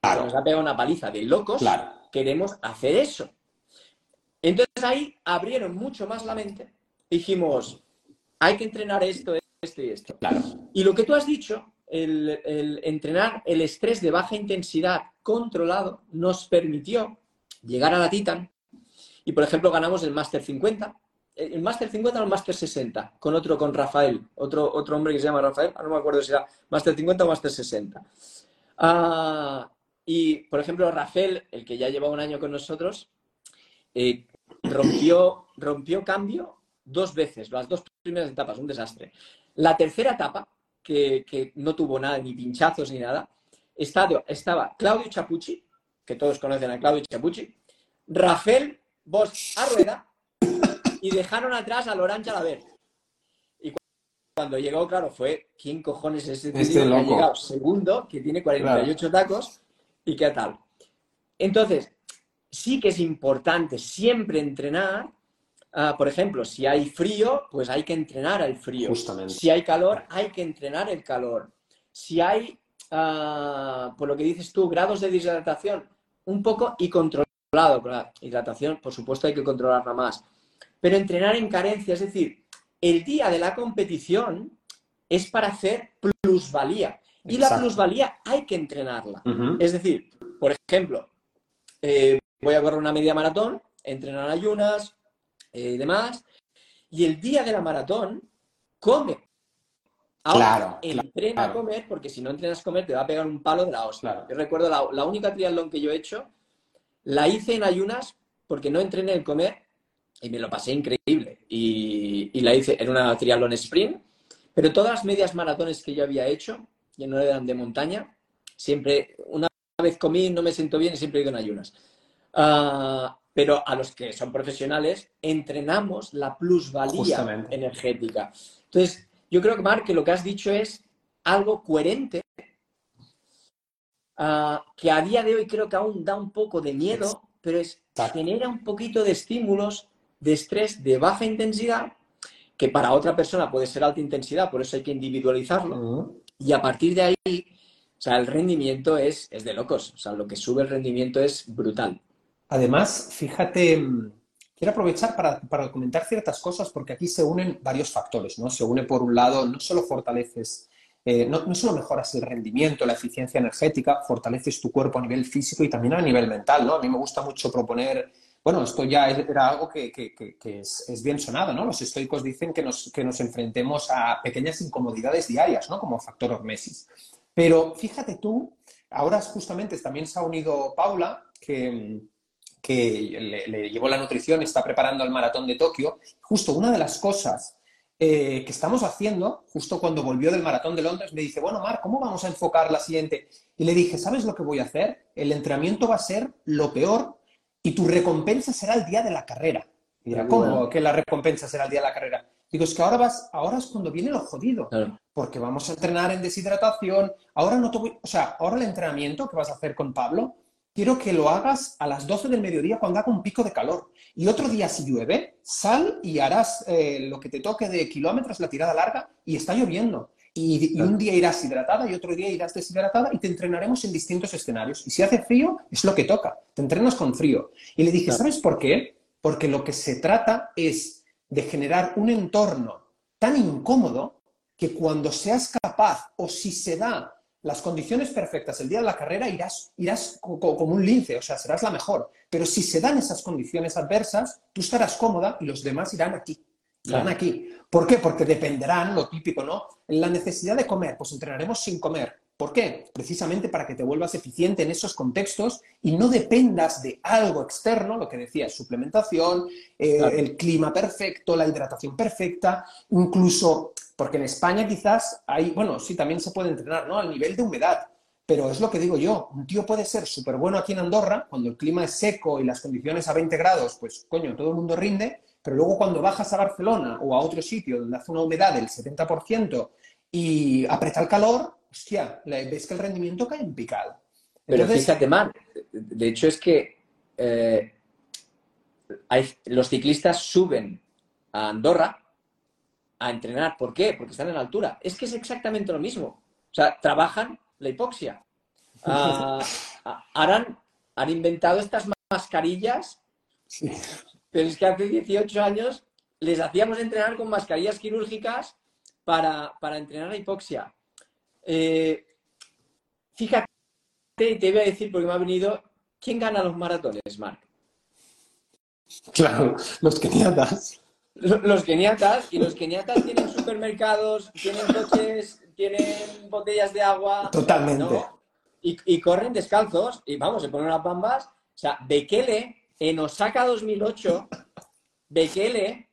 Claro. Nos ha pegado una paliza de locos. Claro. Queremos hacer eso. Entonces ahí abrieron mucho más la mente. Dijimos, hay que entrenar esto, esto y esto. Claro. Y lo que tú has dicho el, entrenar el estrés de baja intensidad controlado nos permitió llegar a la Titan y, por ejemplo, ganamos el Master 50, el Master 50 o el Master 60, con otro, con Rafael, otro, otro hombre que se llama Rafael, no me acuerdo si era Master 50 o Master 60. Ah, y, por ejemplo, Rafael, el que ya lleva un año con nosotros, eh, rompió, rompió cambio dos veces, las dos primeras etapas, un desastre. La tercera etapa, que, no tuvo nada, ni pinchazos ni nada, estaba, estaba Claudio Chapucci, que todos conocen a Claudio Chapucci, Rafael Bosch a rueda y dejaron atrás a Laurent Jalabert. Y cuando llegó, claro, fue ¿quién cojones es ese este que ha llegado segundo, que tiene 48 tacos y qué tal? Entonces, sí que es importante siempre entrenar Ah, por ejemplo, si hay frío, pues hay que entrenar al frío. Justamente. Si hay calor, hay que entrenar el calor. Si hay, uh, por lo que dices tú, grados de deshidratación, un poco y controlado. La hidratación, por supuesto, hay que controlarla más. Pero entrenar en carencia, es decir, el día de la competición es para hacer plusvalía. Y la plusvalía hay que entrenarla. Es decir, por ejemplo, eh, voy a correr una media maratón, entrenar ayunas, y demás. Y el día de la maratón, come. Ahora, entrena a comer, porque si no entrenas a comer te va a pegar un palo de la hostia. Yo recuerdo la, única triatlón que yo he hecho, la hice en ayunas porque no entrené el comer y me lo pasé increíble. Y, la hice en una triatlón sprint, pero todas las medias maratones que yo había hecho, que no eran de montaña, siempre, una vez comí, no me siento bien y siempre he ido en ayunas. Uh, pero a los que son profesionales entrenamos la plusvalía energética. Entonces, yo creo que, Marc, que lo que has dicho es algo coherente, ah, que a día de hoy creo que aún da un poco de miedo, pero es genera un poquito de estímulos de estrés de baja intensidad, que para otra persona puede ser alta intensidad, por eso hay que individualizarlo. Y a partir de ahí, o sea, el rendimiento es, es de locos. O sea, lo que sube el rendimiento es brutal. Además, fíjate, mm, quiero aprovechar para, comentar ciertas cosas porque aquí se unen varios factores, ¿no? Se une por un lado, no solo fortaleces, eh, no, solo mejoras el rendimiento, la eficiencia energética, fortaleces tu cuerpo a nivel físico y también a nivel mental, ¿no? A mí me gusta mucho proponer, bueno, esto ya era algo que, es, bien sonado, ¿no? Los estoicos dicen que nos, que nos enfrentemos a pequeñas incomodidades diarias, ¿no? Como factor hormesis. Pero fíjate tú, ahora justamente también se ha unido Paula, que que le, llevó la nutrición, está preparando el maratón de Tokio. Justo una de las cosas eh, que estamos haciendo, justo cuando volvió del maratón de Londres, me dice, bueno, Mar, ¿cómo vamos a enfocar la siguiente? Y le dije, ¿sabes lo que voy a hacer? El entrenamiento va a ser lo peor y tu recompensa será el día de la carrera. Y dirá, ¿cómo que la recompensa será el día de la carrera? Digo, es que ahora vas, ahora es cuando viene lo jodido, porque vamos a entrenar en deshidratación, ahora no te voy, o sea, ahora el entrenamiento que vas a hacer con Pablo quiero que lo hagas a las 12 del mediodía cuando haga un pico de calor. Y otro día, si llueve, sal y harás eh, lo que te toque de kilómetros, la tirada larga, y está lloviendo. Y, un día irás hidratada y otro día irás deshidratada y te entrenaremos en distintos escenarios. Y si hace frío, es lo que toca. Te entrenas con frío. Y le dije, ¿sabes por qué? Porque lo que se trata es de generar un entorno tan incómodo que cuando seas capaz o si se da las condiciones perfectas el día de la carrera irás, irás como un lince, o sea, serás la mejor. Pero si se dan esas condiciones adversas, tú estarás cómoda y los demás irán aquí. Irán aquí. ¿Por qué? Porque dependerán, lo típico, ¿no? En la necesidad de comer, pues entrenaremos sin comer. ¿Por qué? Precisamente para que te vuelvas eficiente en esos contextos y no dependas de algo externo, lo que decía, suplementación, eh, el clima perfecto, la hidratación perfecta, incluso porque en España quizás hay, bueno, sí, también se puede entrenar, ¿no? Al nivel de humedad. pero es lo que digo yo, un tío puede ser súper bueno aquí en Andorra, cuando el clima es seco y las condiciones a 20 grados, pues coño, todo el mundo rinde, pero luego cuando bajas a Barcelona o a otro sitio donde hace una humedad del 70% y aprieta el calor, hostia, ves que el rendimiento cae en picado. Pero fíjate, mal, de hecho es que eh, los ciclistas suben a Andorra a entrenar. ¿Por qué? Porque están en altura. Es que es exactamente lo mismo. O sea, trabajan la hipoxia. Ah, ah, han inventado estas mascarillas, pero es que hace 18 años les hacíamos entrenar con mascarillas quirúrgicas para, entrenar la hipoxia. Eh, fíjate, te voy a decir porque me ha venido, ¿quién gana los maratones, Mark? Claro, los keniatas. Los keniatas, y los keniatas tienen supermercados, tienen coches, tienen botellas de agua. Totalmente. Y, corren descalzos, y vamos, se ponen las bambas. O sea, Bekele, en Osaka 2008, Bekele,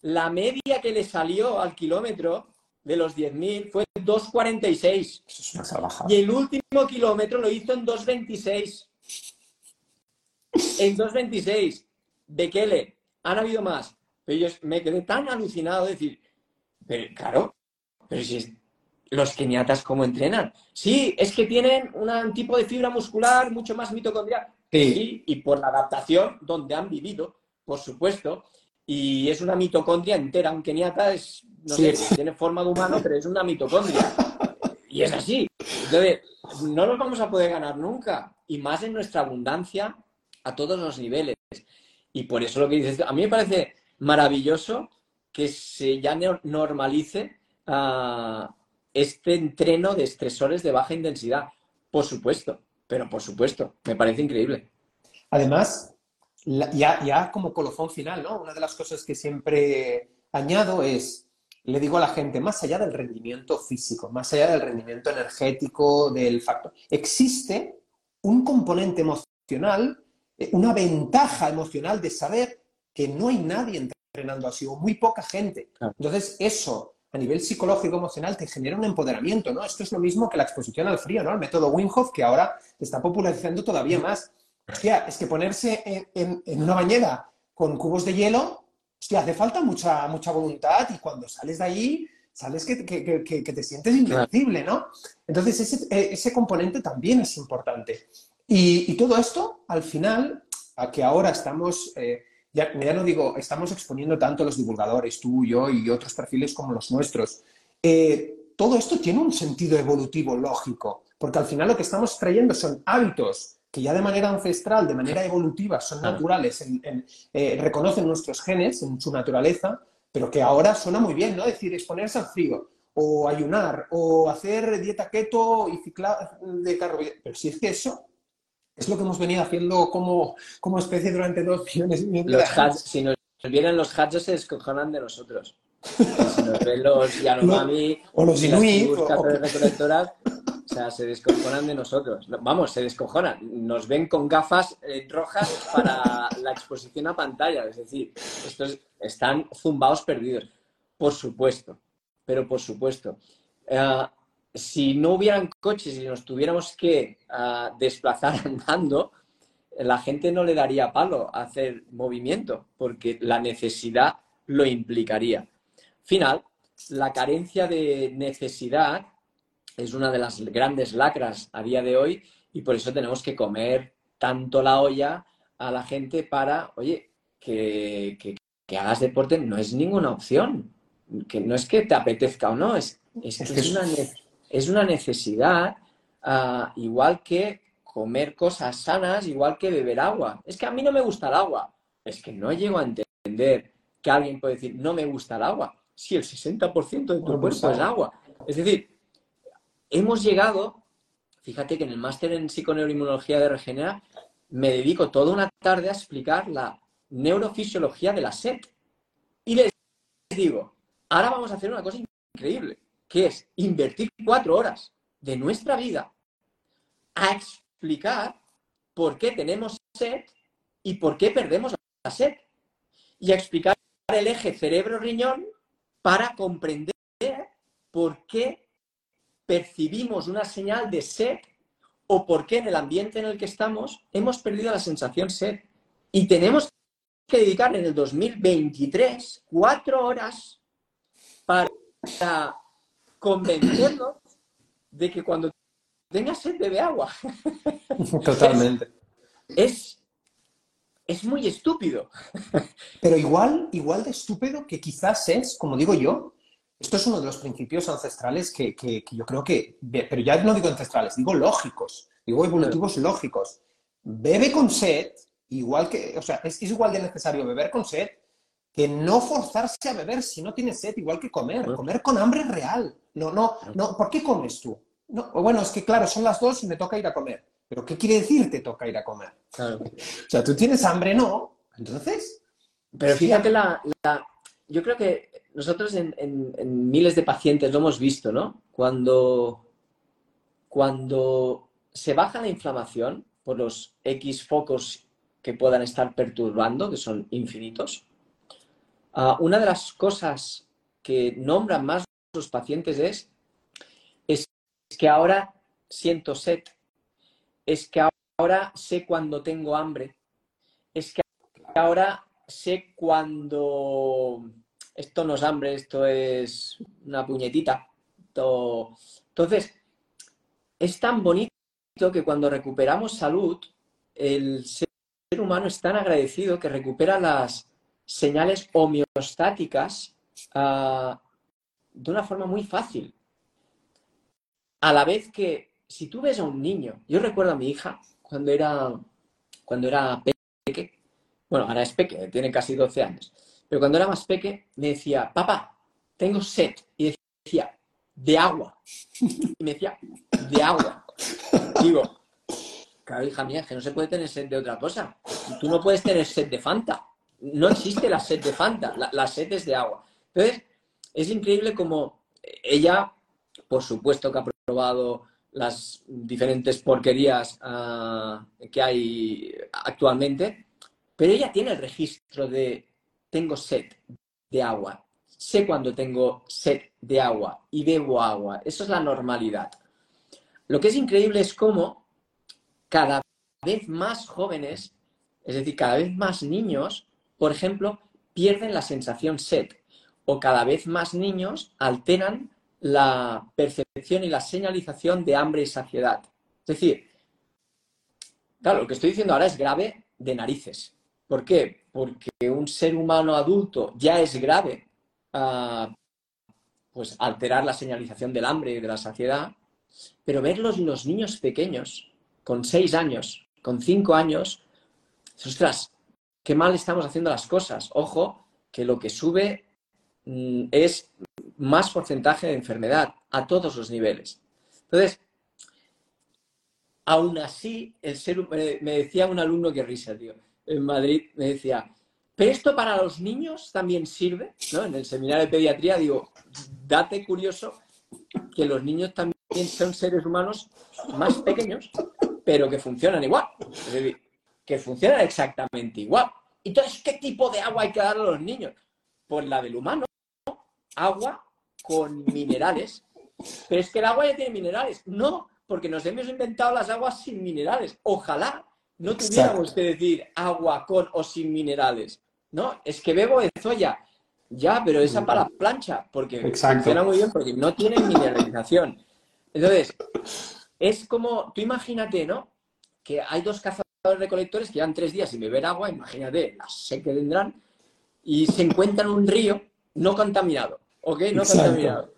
la media que le salió al kilómetro de los 10.000 fue 2.46. Y el último kilómetro lo hizo en 2.26. En 2.26. Bekele, han habido más. Pero yo me quedé tan alucinado de decir, pero claro, pero si los keniatas cómo entrenan. Sí, es que tienen un tipo de fibra muscular mucho más mitocondrial. Sí. y por la adaptación donde han vivido, por supuesto. Y es una mitocondria entera. Un keniata es, no sé, tiene forma de humano, pero es una mitocondria. Y es así. Entonces, no nos vamos a poder ganar nunca. Y más en nuestra abundancia a todos los niveles. Y por eso lo que dices, a mí me parece maravilloso que se ya normalice ah, este entreno de estresores de baja intensidad. Por supuesto, pero por supuesto, me parece increíble. Además, ya, ya como colofón final, ¿no? Una de las cosas que siempre añado es, le digo a la gente, más allá del rendimiento físico, más allá del rendimiento energético, del factor, existe un componente emocional, eh, una ventaja emocional de saber que no hay nadie entrenando así, o muy poca gente. Entonces, eso a nivel psicológico, emocional, te genera un empoderamiento, ¿no? Esto es lo mismo que la exposición al frío, ¿no? El método Wim Hof, que ahora se está popularizando todavía más. Hostia, es que ponerse en, una bañera con cubos de hielo, hostia, hace falta mucha, mucha voluntad y cuando sales de ahí, sales que, te sientes invencible, ¿no? Entonces, ese, ese, componente también es importante. Y, todo esto, al final, a que ahora estamos... Eh, ya, no digo, estamos exponiendo tanto los divulgadores, tú, yo y otros perfiles como los nuestros. Eh, todo esto tiene un sentido evolutivo lógico, porque al final lo que estamos trayendo son hábitos que ya de manera ancestral, de manera evolutiva, son naturales, eh, reconocen nuestros genes en su naturaleza, pero que ahora suena muy bien, ¿no? Es decir, exponerse al frío, o ayunar, o hacer dieta keto y ciclar de carbohidratos. Pero si es que eso es lo que hemos venido haciendo como, como especie durante dos millones y medio de años. Si nos vienen los hachos se descojonan de nosotros. Si nos ven los Yanomami o los Inuit o... o sea, se descojonan de nosotros. Vamos, se descojonan. Nos ven con gafas eh, rojas para la exposición a pantalla. Es decir, estos están zumbados perdidos. Por supuesto, pero por supuesto. Eh, si no hubieran coches y nos tuviéramos que ah, desplazar andando, la gente no le daría palo a hacer movimiento, porque la necesidad lo implicaría. Final, la carencia de necesidad es una de las grandes lacras a día de hoy y por eso tenemos que comer tanto la olla a la gente para, oye, que, hagas deporte no es ninguna opción, que no es que te apetezca o no, es, es, que es una necesidad es una necesidad, ah, igual que comer cosas sanas, igual que beber agua. Es que a mí no me gusta el agua. Es que no llego a entender que alguien puede decir, no me gusta el agua, si el 60% de tu cuerpo es agua. Es decir, hemos llegado, fíjate que en el máster en psiconeuroinmunología de Regenera me dedico toda una tarde a explicar la neurofisiología de la sed. Y les digo, ahora vamos a hacer una cosa increíble que es invertir cuatro horas de nuestra vida a explicar por qué tenemos sed y por qué perdemos la sed. Y a explicar el eje cerebro-riñón para comprender por qué percibimos una señal de sed o por qué en el ambiente en el que estamos hemos perdido la sensación sed. Y tenemos que dedicar en el 2023 cuatro horas para convencernos de que cuando tengas sed bebe agua. Totalmente. Es, es muy estúpido. Pero igual, igual de estúpido que quizás es, como digo yo, esto es uno de los principios ancestrales que, yo creo que, pero ya no digo ancestrales, digo lógicos, digo evolutivos lógicos. Bebe con sed, igual que, o sea, es, igual de necesario beber con sed que no forzarse a beber si no tienes sed, igual que comer. Comer con hambre real. No, no, no. ¿Por qué comes tú? No, bueno, es que claro, son las dos y me toca ir a comer. Pero ¿qué quiere decir te toca ir a comer? O sea, tú tienes hambre, ¿no? Entonces... Pero fíjate la, Yo creo que nosotros en, miles de pacientes lo hemos visto, ¿no? Cuando, cuando se baja la inflamación por los X focos que puedan estar perturbando, que son infinitos, ah, una de las cosas que nombran más los pacientes es, es que ahora siento sed, es que ahora sé cuando tengo hambre, es que ahora sé cuando esto no es hambre, esto es una puñetita. Entonces, es tan bonito que cuando recuperamos salud, el ser humano es tan agradecido que recupera las señales homeostáticas ah, de una forma muy fácil. A la vez que si tú ves a un niño, yo recuerdo a mi hija cuando era, cuando era peque, bueno, ahora es peque, tiene casi 12 años, pero cuando era más peque me decía, papá, tengo sed. Y decía, de agua. Y me decía, de agua. Digo, claro, hija mía, que no se puede tener sed de otra cosa. Tú no puedes tener sed de Fanta. No existe la sed de Fanta, la, sed es de agua. Entonces, es increíble como ella, por supuesto que ha probado las diferentes porquerías ah, que hay actualmente, pero ella tiene el registro de tengo sed de agua, sé cuando tengo sed de agua y bebo agua, eso es la normalidad. Lo que es increíble es cómo cada vez más jóvenes, es decir, cada vez más niños, por ejemplo, pierden la sensación sed o cada vez más niños alteran la percepción y la señalización de hambre y saciedad. Es decir, claro, lo que estoy diciendo ahora es grave de narices. ¿Por qué? Porque un ser humano adulto ya es grave ah, pues alterar la señalización del hambre y de la saciedad, pero verlos los niños pequeños, con seis años, con cinco años, ostras, qué mal estamos haciendo las cosas. Ojo, que lo que sube mm, es más porcentaje de enfermedad a todos los niveles. Entonces, aún así, el ser, me decía un alumno que risa, tío, en Madrid, me decía, ¿pero esto para los niños también sirve? ¿No? En el seminario de pediatría digo, date curioso que los niños también son seres humanos más pequeños, pero que funcionan igual. Es decir, que funcionan exactamente igual. Entonces, ¿qué tipo de agua hay que dar a los niños? Pues la del humano, agua con minerales. Pero es que el agua ya tiene minerales. No, porque nos hemos inventado las aguas sin minerales. Ojalá no tuviéramos que decir agua con o sin minerales. No, es que bebo de zoya. Ya, pero esa para plancha, porque funciona muy bien, porque no tiene mineralización. Entonces, es como, tú imagínate, ¿no? Que hay dos cazadores recolectores que llevan tres días sin beber agua, imagínate la sé que tendrán, y se encuentran un río no contaminado. ¿ok? No contaminado.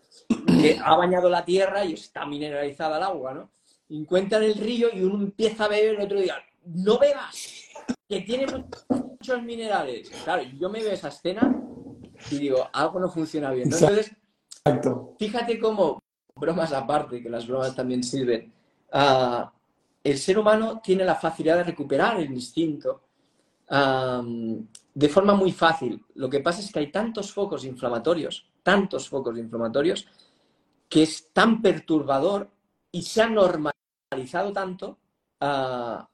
Que ha bañado la tierra y está mineralizada el agua, ¿no? Encuentran el río y uno empieza a beber, el otro día, no bebas, que tiene muchos minerales. Claro, yo me veo esa escena y digo, algo no funciona bien, ¿no? Entonces, fíjate cómo, bromas aparte, que las bromas también sirven, ah, el ser humano tiene la facilidad de recuperar el instinto de forma muy fácil. Lo que pasa es que hay tantos focos inflamatorios tantos focos inflamatorios que es tan perturbador y se ha normalizado tanto a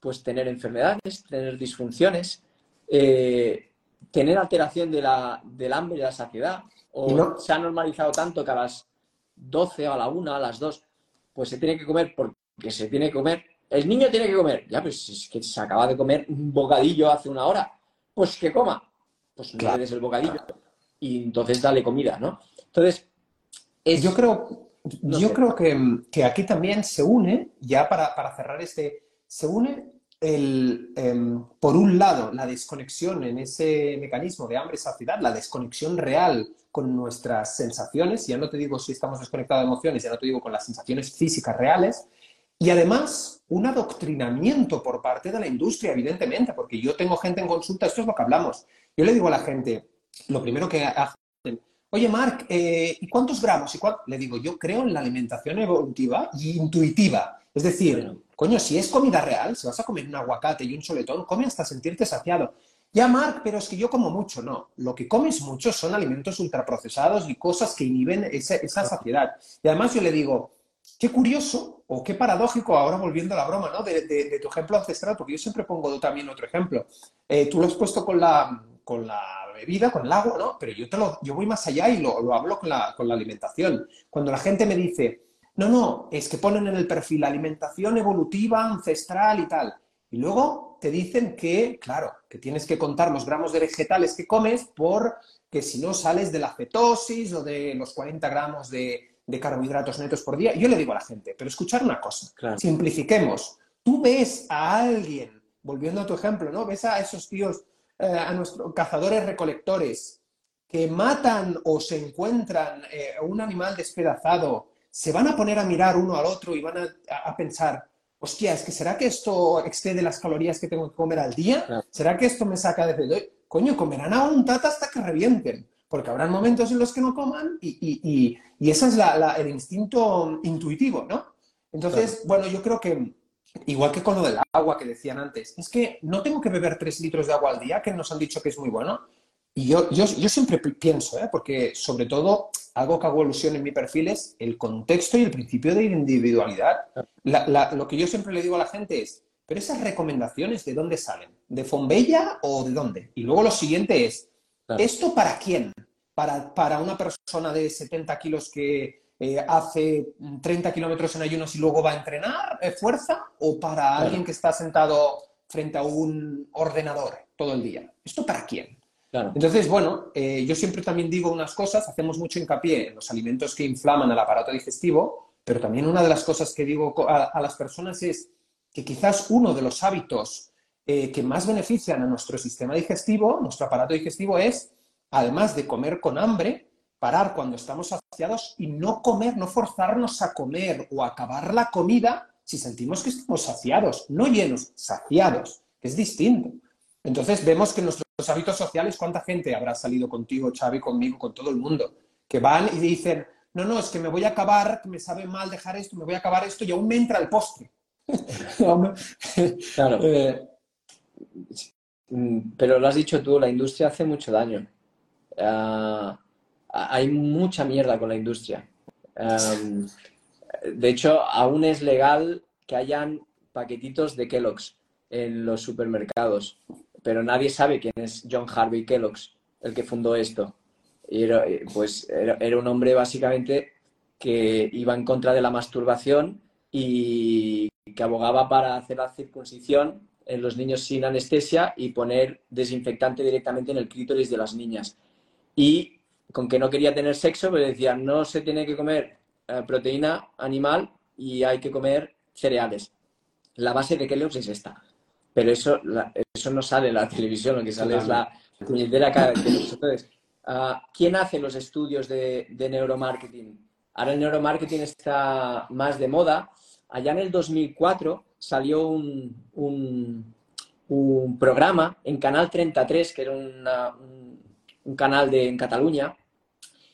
pues tener enfermedades, tener disfunciones, eh, tener alteración de la, del hambre y de la saciedad, o se ha normalizado tanto que a las 12 a la 1, a las 2, pues se tiene que comer porque se tiene que comer. El niño tiene que comer. Ya, pues es que se acaba de comer un bocadillo hace una hora. Pues que coma. Pues no le des el bocadillo. Y entonces dale comida, ¿no? Entonces, yo creo, yo creo que, aquí también se une, ya para, para cerrar este, se une el, em, por un lado, la desconexión en ese mecanismo de hambre-saciedad, la desconexión real con nuestras sensaciones, ya no te digo si estamos desconectados de emociones, ya no te digo con las sensaciones físicas reales, y además un adoctrinamiento por parte de la industria, evidentemente, porque yo tengo gente en consulta, esto es lo que hablamos. Yo le digo a la gente, lo primero que hacen, oye Marc, eh, ¿y cuántos gramos? ¿Y Le digo, yo creo en la alimentación evolutiva y intuitiva. Es decir, Coño, si es comida real, si vas a comer un aguacate y un soletón, come hasta sentirte saciado. Ya, Marc, pero es que yo como mucho. No, lo que comes mucho son alimentos ultraprocesados y cosas que inhiben esa, saciedad. Y además yo le digo, qué curioso o qué paradójico, ahora volviendo a la broma, ¿no? De, tu ejemplo ancestral, porque yo siempre pongo también otro ejemplo. Eh, tú lo has puesto con la, con la bebida, con el agua, ¿no? Pero yo, te lo, yo voy más allá y lo, lo hablo con la, con la alimentación. Cuando la gente me dice, no, no, es que ponen en el perfil alimentación evolutiva, ancestral y tal. Y luego te dicen que, claro, que tienes que contar los gramos de vegetales que comes porque si no sales de la cetosis o de los 40 gramos de, carbohidratos netos por día. Yo le digo a la gente, pero escuchar una cosa, simplifiquemos. Tú ves a alguien, volviendo a tu ejemplo, ¿no? Ves a esos tíos, eh, a nuestros cazadores recolectores, que matan o se encuentran eh, un animal despedazado se van a poner a mirar uno al otro y van a, pensar, hostia, es que ¿será que esto excede las calorías que tengo que comer al día? ¿Será que esto me saca de... Coño, comerán a voluntad hasta que revienten, porque habrán momentos en los que no coman y, y, ese es el instinto intuitivo, ¿no? Entonces, bueno, yo creo que, igual que con lo del agua que decían antes, es que no tengo que beber tres litros de agua al día, que nos han dicho que es muy bueno. Y yo, yo, yo siempre pienso, ¿eh? porque sobre todo algo que hago alusión en mi perfil es el contexto y el principio de individualidad. lo que yo siempre le digo a la gente es, pero esas recomendaciones, ¿de dónde salen? ¿De Fombella o de dónde? Y luego lo siguiente es, ¿esto para quién? ¿Para, para una persona de 70 kilos que eh, hace 30 kilómetros en ayunos y luego va a entrenar eh, fuerza? ¿O para alguien que está sentado frente a un ordenador todo el día? ¿Esto para quién? Entonces, bueno, eh, yo siempre también digo unas cosas, hacemos mucho hincapié en los alimentos que inflaman el aparato digestivo, pero también una de las cosas que digo a, las personas es que quizás uno de los hábitos eh, que más benefician a nuestro sistema digestivo, nuestro aparato digestivo, es, además de comer con hambre, parar cuando estamos saciados y no comer, no forzarnos a comer o acabar la comida si sentimos que estamos saciados, no llenos, saciados, que es distinto. Entonces vemos que nuestros hábitos sociales, ¿cuánta gente habrá salido contigo, Xavi, conmigo, con todo el mundo? Que van y dicen, no, no, es que me voy a acabar, que me sabe mal dejar esto, me voy a acabar esto y aún me entra el postre. claro. Eh, pero lo has dicho tú, la industria hace mucho daño. Ah, hay mucha mierda con la industria. de hecho, aún es legal que hayan paquetitos de Kellogg's en los supermercados pero nadie sabe quién es John Harvey Kellogg, el que fundó esto. Y era, pues era, un hombre básicamente que iba en contra de la masturbación y que abogaba para hacer la circuncisión en los niños sin anestesia y poner desinfectante directamente en el clítoris de las niñas. Y con que no quería tener sexo, pues decía, no se tiene que comer eh, proteína animal y hay que comer cereales. La base de Kellogg's es esta pero eso, eso no sale en la televisión, lo que sale es la puñetera de Entonces, ah, ¿quién hace los estudios de, neuromarketing? Ahora el neuromarketing está más de moda. Allá en el 2004 salió un, un, programa en Canal 33, que era un, un, canal de, en Cataluña,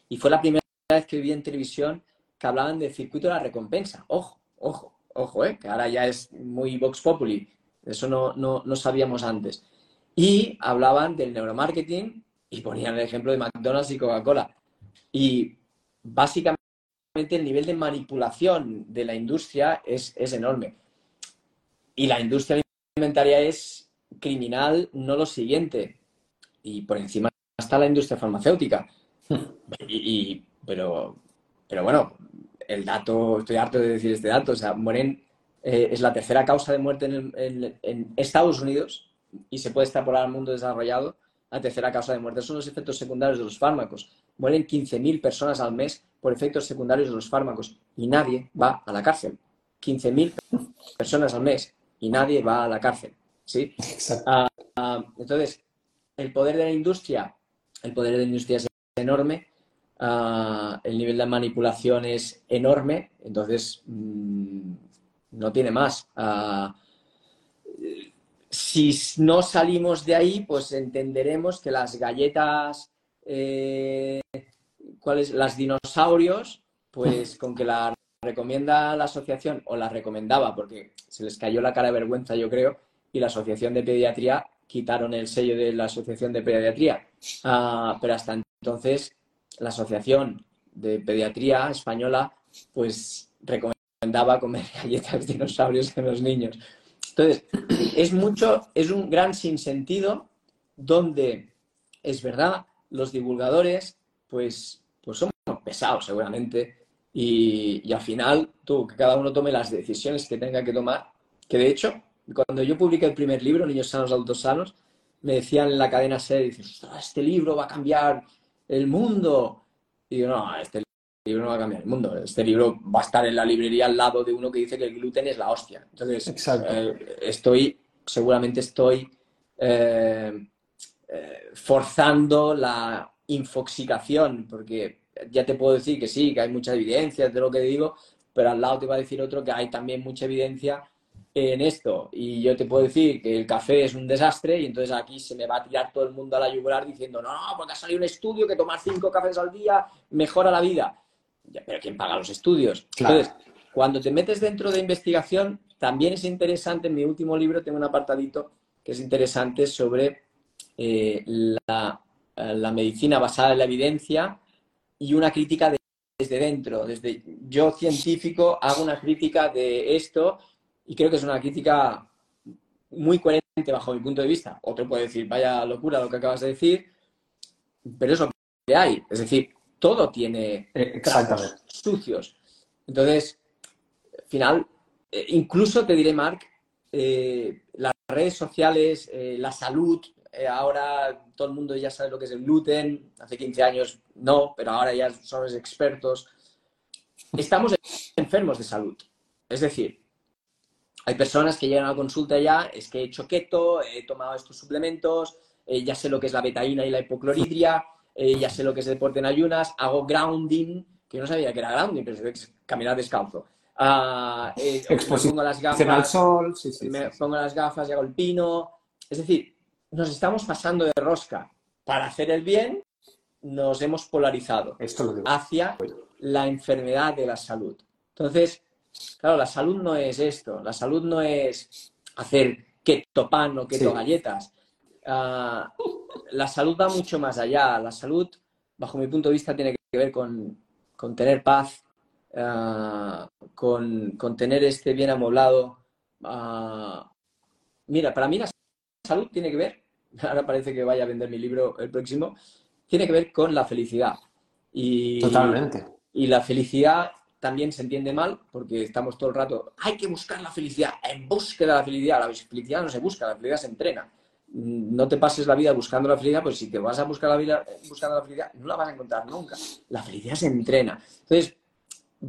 y fue la primera vez que vi en televisión que hablaban del circuito de la recompensa. Ojo, ojo, ojo, ¿eh? que ahora ya es muy Vox Populi. Eso no, no, sabíamos antes. Y hablaban del neuromarketing y ponían el ejemplo de McDonald's y Coca-Cola. Y básicamente el nivel de manipulación de la industria es, enorme. Y la industria alimentaria es criminal, no lo siguiente. Y por encima está la industria farmacéutica. Y, pero, pero bueno, el dato, estoy harto de decir este dato, o sea, mueren, eh, es la tercera causa de muerte en, Estados Unidos y se puede extrapolar al mundo desarrollado. La tercera causa de muerte son los efectos secundarios de los fármacos. Mueren 15.000 personas al mes por efectos secundarios de los fármacos y nadie va a la cárcel. 15.000 personas al mes y nadie va a la cárcel. ¿sí? Ah, ah, entonces, el poder de la industria, el poder de la industria es enorme, ah, el nivel de manipulación es enorme, entonces mm, no tiene más. si no salimos de ahí, pues entenderemos que las galletas, eh, ¿cuáles? Las dinosaurios, pues con que la recomienda la asociación, o la recomendaba, porque se les cayó la cara de vergüenza, yo creo, y la Asociación de Pediatría quitaron el sello de la Asociación de Pediatría. Ah, pero hasta entonces, la Asociación de Pediatría Española, pues recomendaba comer galletas dinosaurios en los niños. Entonces, es mucho, es un gran sinsentido donde es verdad, los divulgadores, pues, pues somos pesados seguramente, y, y, al final, tú, que cada uno tome las decisiones que tenga que tomar, que de hecho, cuando yo publiqué el primer libro, Niños Sanos, Adultos Sanos, me decían en la cadena SER, este libro va a cambiar el mundo. Y yo, no, este libro no va a cambiar el mundo. Este libro va a estar en la librería al lado de uno que dice que el gluten es la hostia. Entonces, eh, estoy, seguramente estoy eh, eh, forzando la infoxicación, porque ya te puedo decir que sí, que hay mucha evidencia de lo que digo, pero al lado te va a decir otro que hay también mucha evidencia en esto y yo te puedo decir que el café es un desastre y entonces aquí se me va a tirar todo el mundo a la yugular diciendo, no, porque ha salido un estudio que tomar cinco cafés al día mejora la vida. pero ¿quién paga los estudios? Entonces, cuando te metes dentro de investigación, también es interesante, en mi último libro tengo un apartadito que es interesante sobre eh, la, la, medicina basada en la evidencia y una crítica desde dentro. Desde yo científico hago una crítica de esto y creo que es una crítica muy coherente bajo mi punto de vista. Otro puede decir, vaya locura lo que acabas de decir, pero es lo que hay. Es decir, todo tiene eh, sucios. Entonces, al final, eh, incluso te diré, Marc, eh, las redes sociales, la salud, ahora todo el mundo ya sabe lo que es el gluten, hace 15 años no, pero ahora ya somos expertos. Estamos enfermos de salud. Es decir, hay personas que llegan a la consulta ya, es que he hecho keto, he tomado estos suplementos, eh, ya sé lo que es la betaína y la hipocloridria, eh, ya sé lo que es deporte en ayunas, hago grounding, que no sabía que era grounding, pero es caminar descalzo. Ah, eh, pongo las gafas, al sol, me pongo las gafas y hago el pino. Es decir, nos estamos pasando de rosca. Para hacer el bien, nos hemos polarizado hacia la enfermedad de la salud. Entonces, Claro, la salud no es esto. La salud no es hacer keto pan o keto galletas. Ah, la salud va mucho más allá. La salud, bajo mi punto de vista, tiene que ver con, tener paz, ah, con, tener este bien amoblado. Ah, mira, para mí la salud tiene que ver, ahora parece que vaya a vender mi libro el próximo, tiene que ver con la felicidad. Y, Totalmente. Y la felicidad también se entiende mal porque estamos todo el rato, hay que buscar la felicidad, en búsqueda de la felicidad. La felicidad no se busca, la felicidad se entrena. Mm, no te pases la vida buscando la felicidad, pues si te vas a buscar la vida buscando la felicidad, no la vas a encontrar nunca. La felicidad se entrena. Entonces,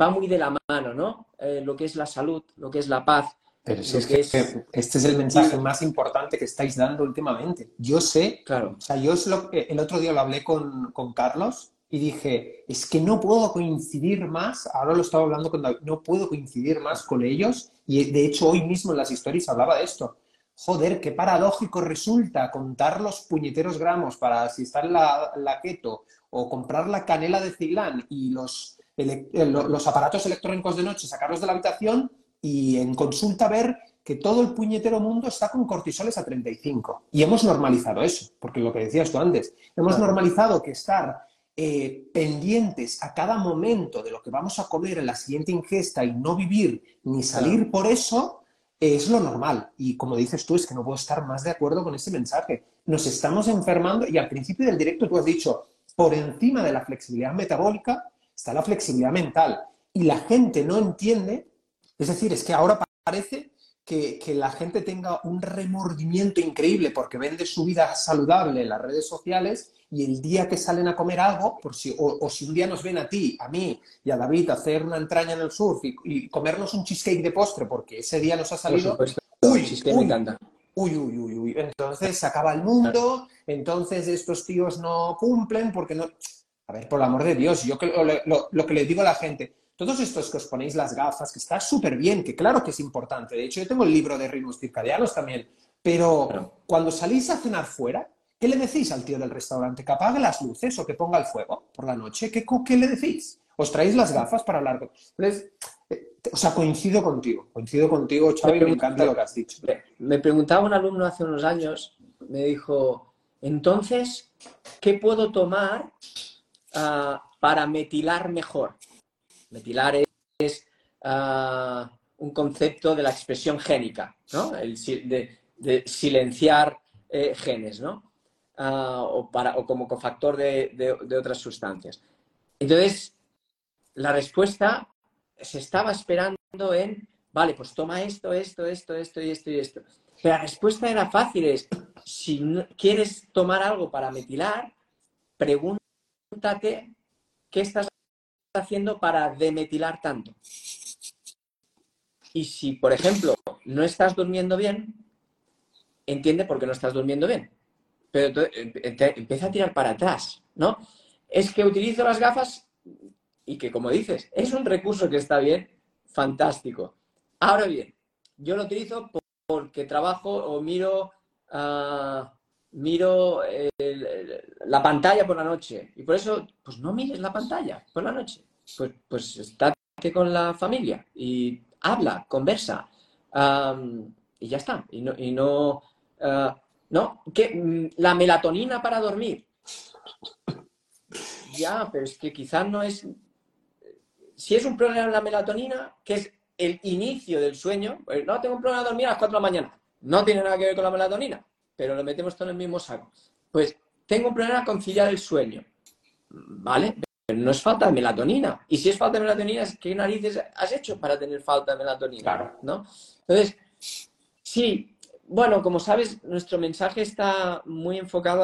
va muy de la mano, ¿no? Eh, lo que es la salud, lo que es la paz. Pero si es que, este es el mensaje más importante que estáis dando últimamente. Yo sé, claro. o sea, yo es lo que el otro día lo hablé con, con Carlos y dije, es que no puedo coincidir más, ahora lo estaba hablando con David, no puedo coincidir más con ellos y de hecho hoy mismo en las historias hablaba de esto. Joder, qué paradójico resulta contar los puñeteros gramos para si está en la, la keto o comprar la canela de Ceilán y los, eh, los aparatos electrónicos de noche, sacarlos de la habitación y en consulta ver que todo el puñetero mundo está con cortisoles a 35. Y hemos normalizado eso, porque lo que decías tú antes, hemos normalizado que estar eh, pendientes a cada momento de lo que vamos a comer en la siguiente ingesta y no vivir ni salir por eso, es lo normal. Y como dices tú, es que no puedo estar más de acuerdo con ese mensaje. Nos estamos enfermando y al principio del directo tú has dicho, por encima de la flexibilidad metabólica está la flexibilidad mental. y la gente no entiende, es decir, es que ahora parece que, la gente tenga un remordimiento increíble porque vende su vida saludable en las redes sociales y el día que salen a comer algo, por si, o, si un día nos ven a ti, a mí y a David hacer una entraña en el surf y, comernos un cheesecake de postre porque ese día nos ha salido... Uy, uy, me encanta. Uy, uy, uy, uy. Entonces se acaba el mundo, entonces estos tíos no cumplen porque no... A ver, por el amor de Dios, yo lo, lo que le digo a la gente, todos estos que os ponéis las gafas, que está súper bien, que claro que es importante. De hecho, yo tengo el libro de ritmos circadianos también. Pero cuando salís a cenar fuera, ¿qué le decís al tío del restaurante? ¿Que apague las luces o que ponga el fuego por la noche? ¿Qué, qué le decís? ¿Os traéis las gafas para hablar? Entonces, eh, o sea, coincido contigo. Coincido contigo, Xavi, me, me encanta lo que has dicho. Me preguntaba un alumno hace unos años, me dijo, entonces, ¿qué puedo tomar ah, para metilar mejor? Metilar es ah, un concepto de la expresión génica, ¿no? de, silenciar eh, genes, ¿no? Ah, o, para, o, como cofactor de, otras sustancias. Entonces, la respuesta se estaba esperando en, vale, pues toma esto, esto, esto, esto y esto y esto. Pero la respuesta era fácil, es, si quieres tomar algo para metilar, pregúntate qué estás haciendo para demetilar tanto? Y si, por ejemplo, no estás durmiendo bien, entiende por qué no estás durmiendo bien. Pero empieza a tirar para atrás, ¿no? Es que utilizo las gafas y que, como dices, es un recurso que está bien, fantástico. Ahora bien, yo lo utilizo porque trabajo o miro, ah, miro la pantalla por la noche. Y por eso, pues no mires la pantalla por la noche pues, pues estate con la familia y habla, conversa. y ya está. Y no, y no, ah, no, que mm, la melatonina para dormir. Ya, pero es que quizás no es. Si es un problema la melatonina, que es el inicio del sueño, pues, no tengo un problema de dormir a las 4 de la mañana. No tiene nada que ver con la melatonina, pero lo metemos todo en el mismo saco. Pues tengo un problema conciliar el sueño. ¿Vale? No es falta de melatonina. Y si es falta de melatonina, ¿qué narices has hecho para tener falta de melatonina? Claro. ¿no? Entonces, sí, bueno, como sabes, nuestro mensaje está muy enfocado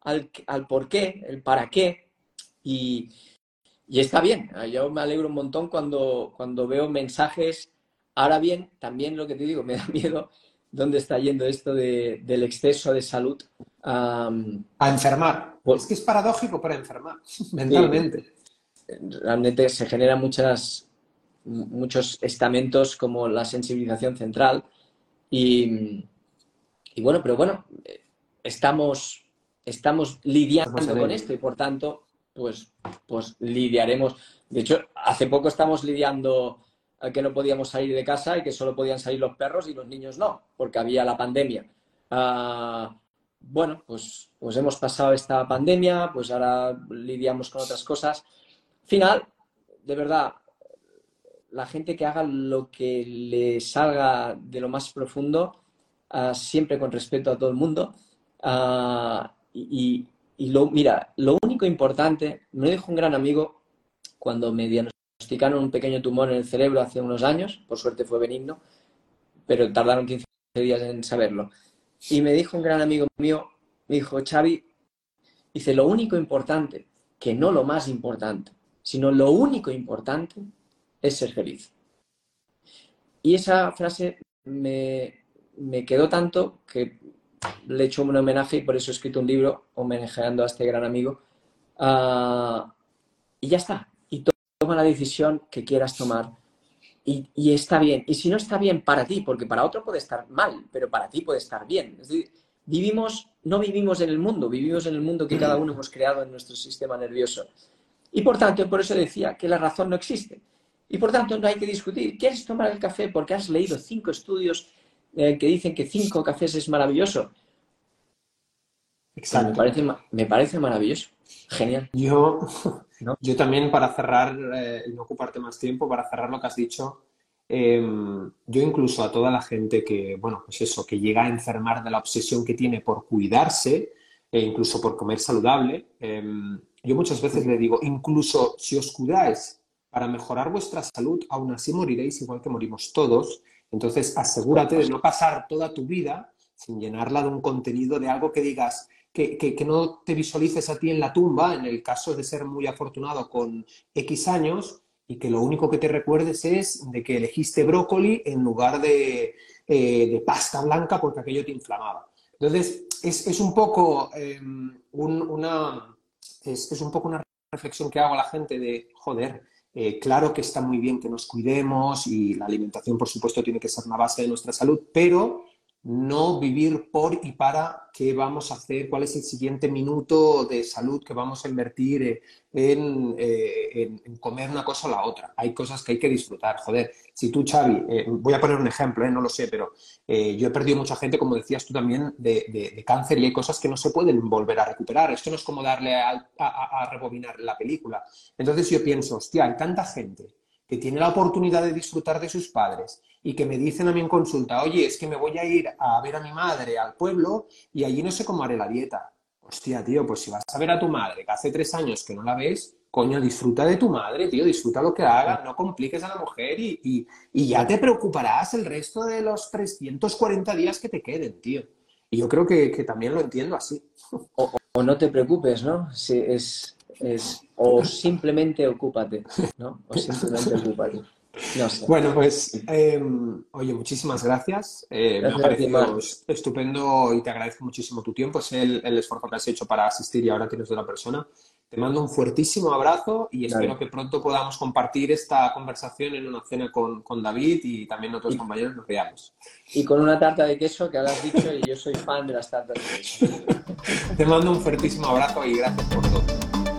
al, al, por qué, el para qué, y, está bien. Yo me alegro un montón cuando, cuando veo mensajes. Ahora bien, también lo que te digo, me da miedo dónde está yendo esto del exceso de salud. a enfermar. Pues, es que es paradójico para enfermar mentalmente. realmente se generan muchas, muchos estamentos como la sensibilización central y, bueno, pero bueno, estamos, estamos lidiando con esto y por tanto, pues, pues lidiaremos. De hecho, hace poco estamos lidiando que no podíamos salir de casa y que solo podían salir los perros y los niños no, porque había la pandemia. Ah, bueno, pues, pues hemos pasado esta pandemia, pues ahora lidiamos con otras cosas. Final, de verdad, la gente que haga lo que le salga de lo más profundo, ah, siempre con respeto a todo el mundo. Ah, y, y, lo, mira, lo único importante, me dijo un gran amigo cuando me diagnosticaron un pequeño tumor en el cerebro hace unos años, por suerte fue benigno, pero tardaron 15 días en saberlo. Y me dijo un gran amigo mío, me dijo, Xavi, dice, lo único importante, que no lo más importante, sino lo único importante es ser feliz. Y esa frase me, quedó tanto que le he hecho un homenaje y por eso he escrito un libro homenajeando a este gran amigo. Ah, y ya está toma la decisión que quieras tomar y, está bien. Y si no está bien para ti, porque para otro puede estar mal, pero para ti puede estar bien. Es decir, vivimos, no vivimos en el mundo, vivimos en el mundo que cada uno hemos creado en nuestro sistema nervioso. Y por tanto, por eso decía que la razón no existe. Y por tanto, no hay que discutir. ¿Quieres tomar el café porque has leído cinco estudios eh, que dicen que cinco cafés es maravilloso? Exacto. Me parece, me parece maravilloso. Genial. Yo, yo también para cerrar, eh, no ocuparte más tiempo, para cerrar lo que has dicho, em, yo incluso a toda la gente que, bueno, pues eso, que llega a enfermar de la obsesión que tiene por cuidarse, e incluso por comer saludable, em, yo muchas veces le digo, incluso si os cuidáis para mejorar vuestra salud, aún así moriréis igual que morimos todos. Entonces, asegúrate de no pasar toda tu vida sin llenarla de un contenido, de algo que digas, que, que, no te visualices a ti en la tumba, en el caso de ser muy afortunado con X años, y que lo único que te recuerdes es de que elegiste brócoli en lugar de, eh, de pasta blanca porque aquello te inflamaba. Entonces, es, es un poco em, una... Es, es, un poco una reflexión que hago a la gente de, joder, eh, claro que está muy bien que nos cuidemos y la alimentación, por supuesto, tiene que ser una base de nuestra salud, pero no vivir por y para qué vamos a hacer, cuál es el siguiente minuto de salud que vamos a invertir eh, eh, en, comer una cosa o la otra. Hay cosas que hay que disfrutar. Joder, si tú, Xavi, eh, voy a poner un ejemplo, no lo sé, pero yo he perdido mucha gente, como decías tú también, de, cáncer y hay cosas que no se pueden volver a recuperar. Esto no es como darle a, a rebobinar la película. Entonces yo pienso, hostia, hay tanta gente que tiene la oportunidad de disfrutar de sus padres y que me dicen a mí en consulta, oye, es que me voy a ir a ver a mi madre al pueblo y allí no sé cómo haré la dieta. Hostia, tío, pues si vas a ver a tu madre, que hace tres años que no la ves, coño, disfruta de tu madre, tío, disfruta lo que haga, no compliques a la mujer y, ya te preocuparás el resto de los 340 días que te queden, tío. Y yo creo que, también lo entiendo así. O, o, no te preocupes, ¿no? Si es, es o simplemente ocúpate, ¿no? O simplemente ocúpate. Bueno, pues, em, oye, muchísimas gracias. Eh, me ha parecido estupendo y te agradezco muchísimo tu tiempo. Es el, esfuerzo que has hecho para asistir y ahora tienes de persona. Te mando un fuertísimo abrazo y espero que pronto podamos compartir esta conversación en una cena con, David y también otros compañeros nos veamos. Y con una tarta de queso que has dicho y yo soy fan de las tartas de queso. te mando un fuertísimo abrazo y gracias por todo.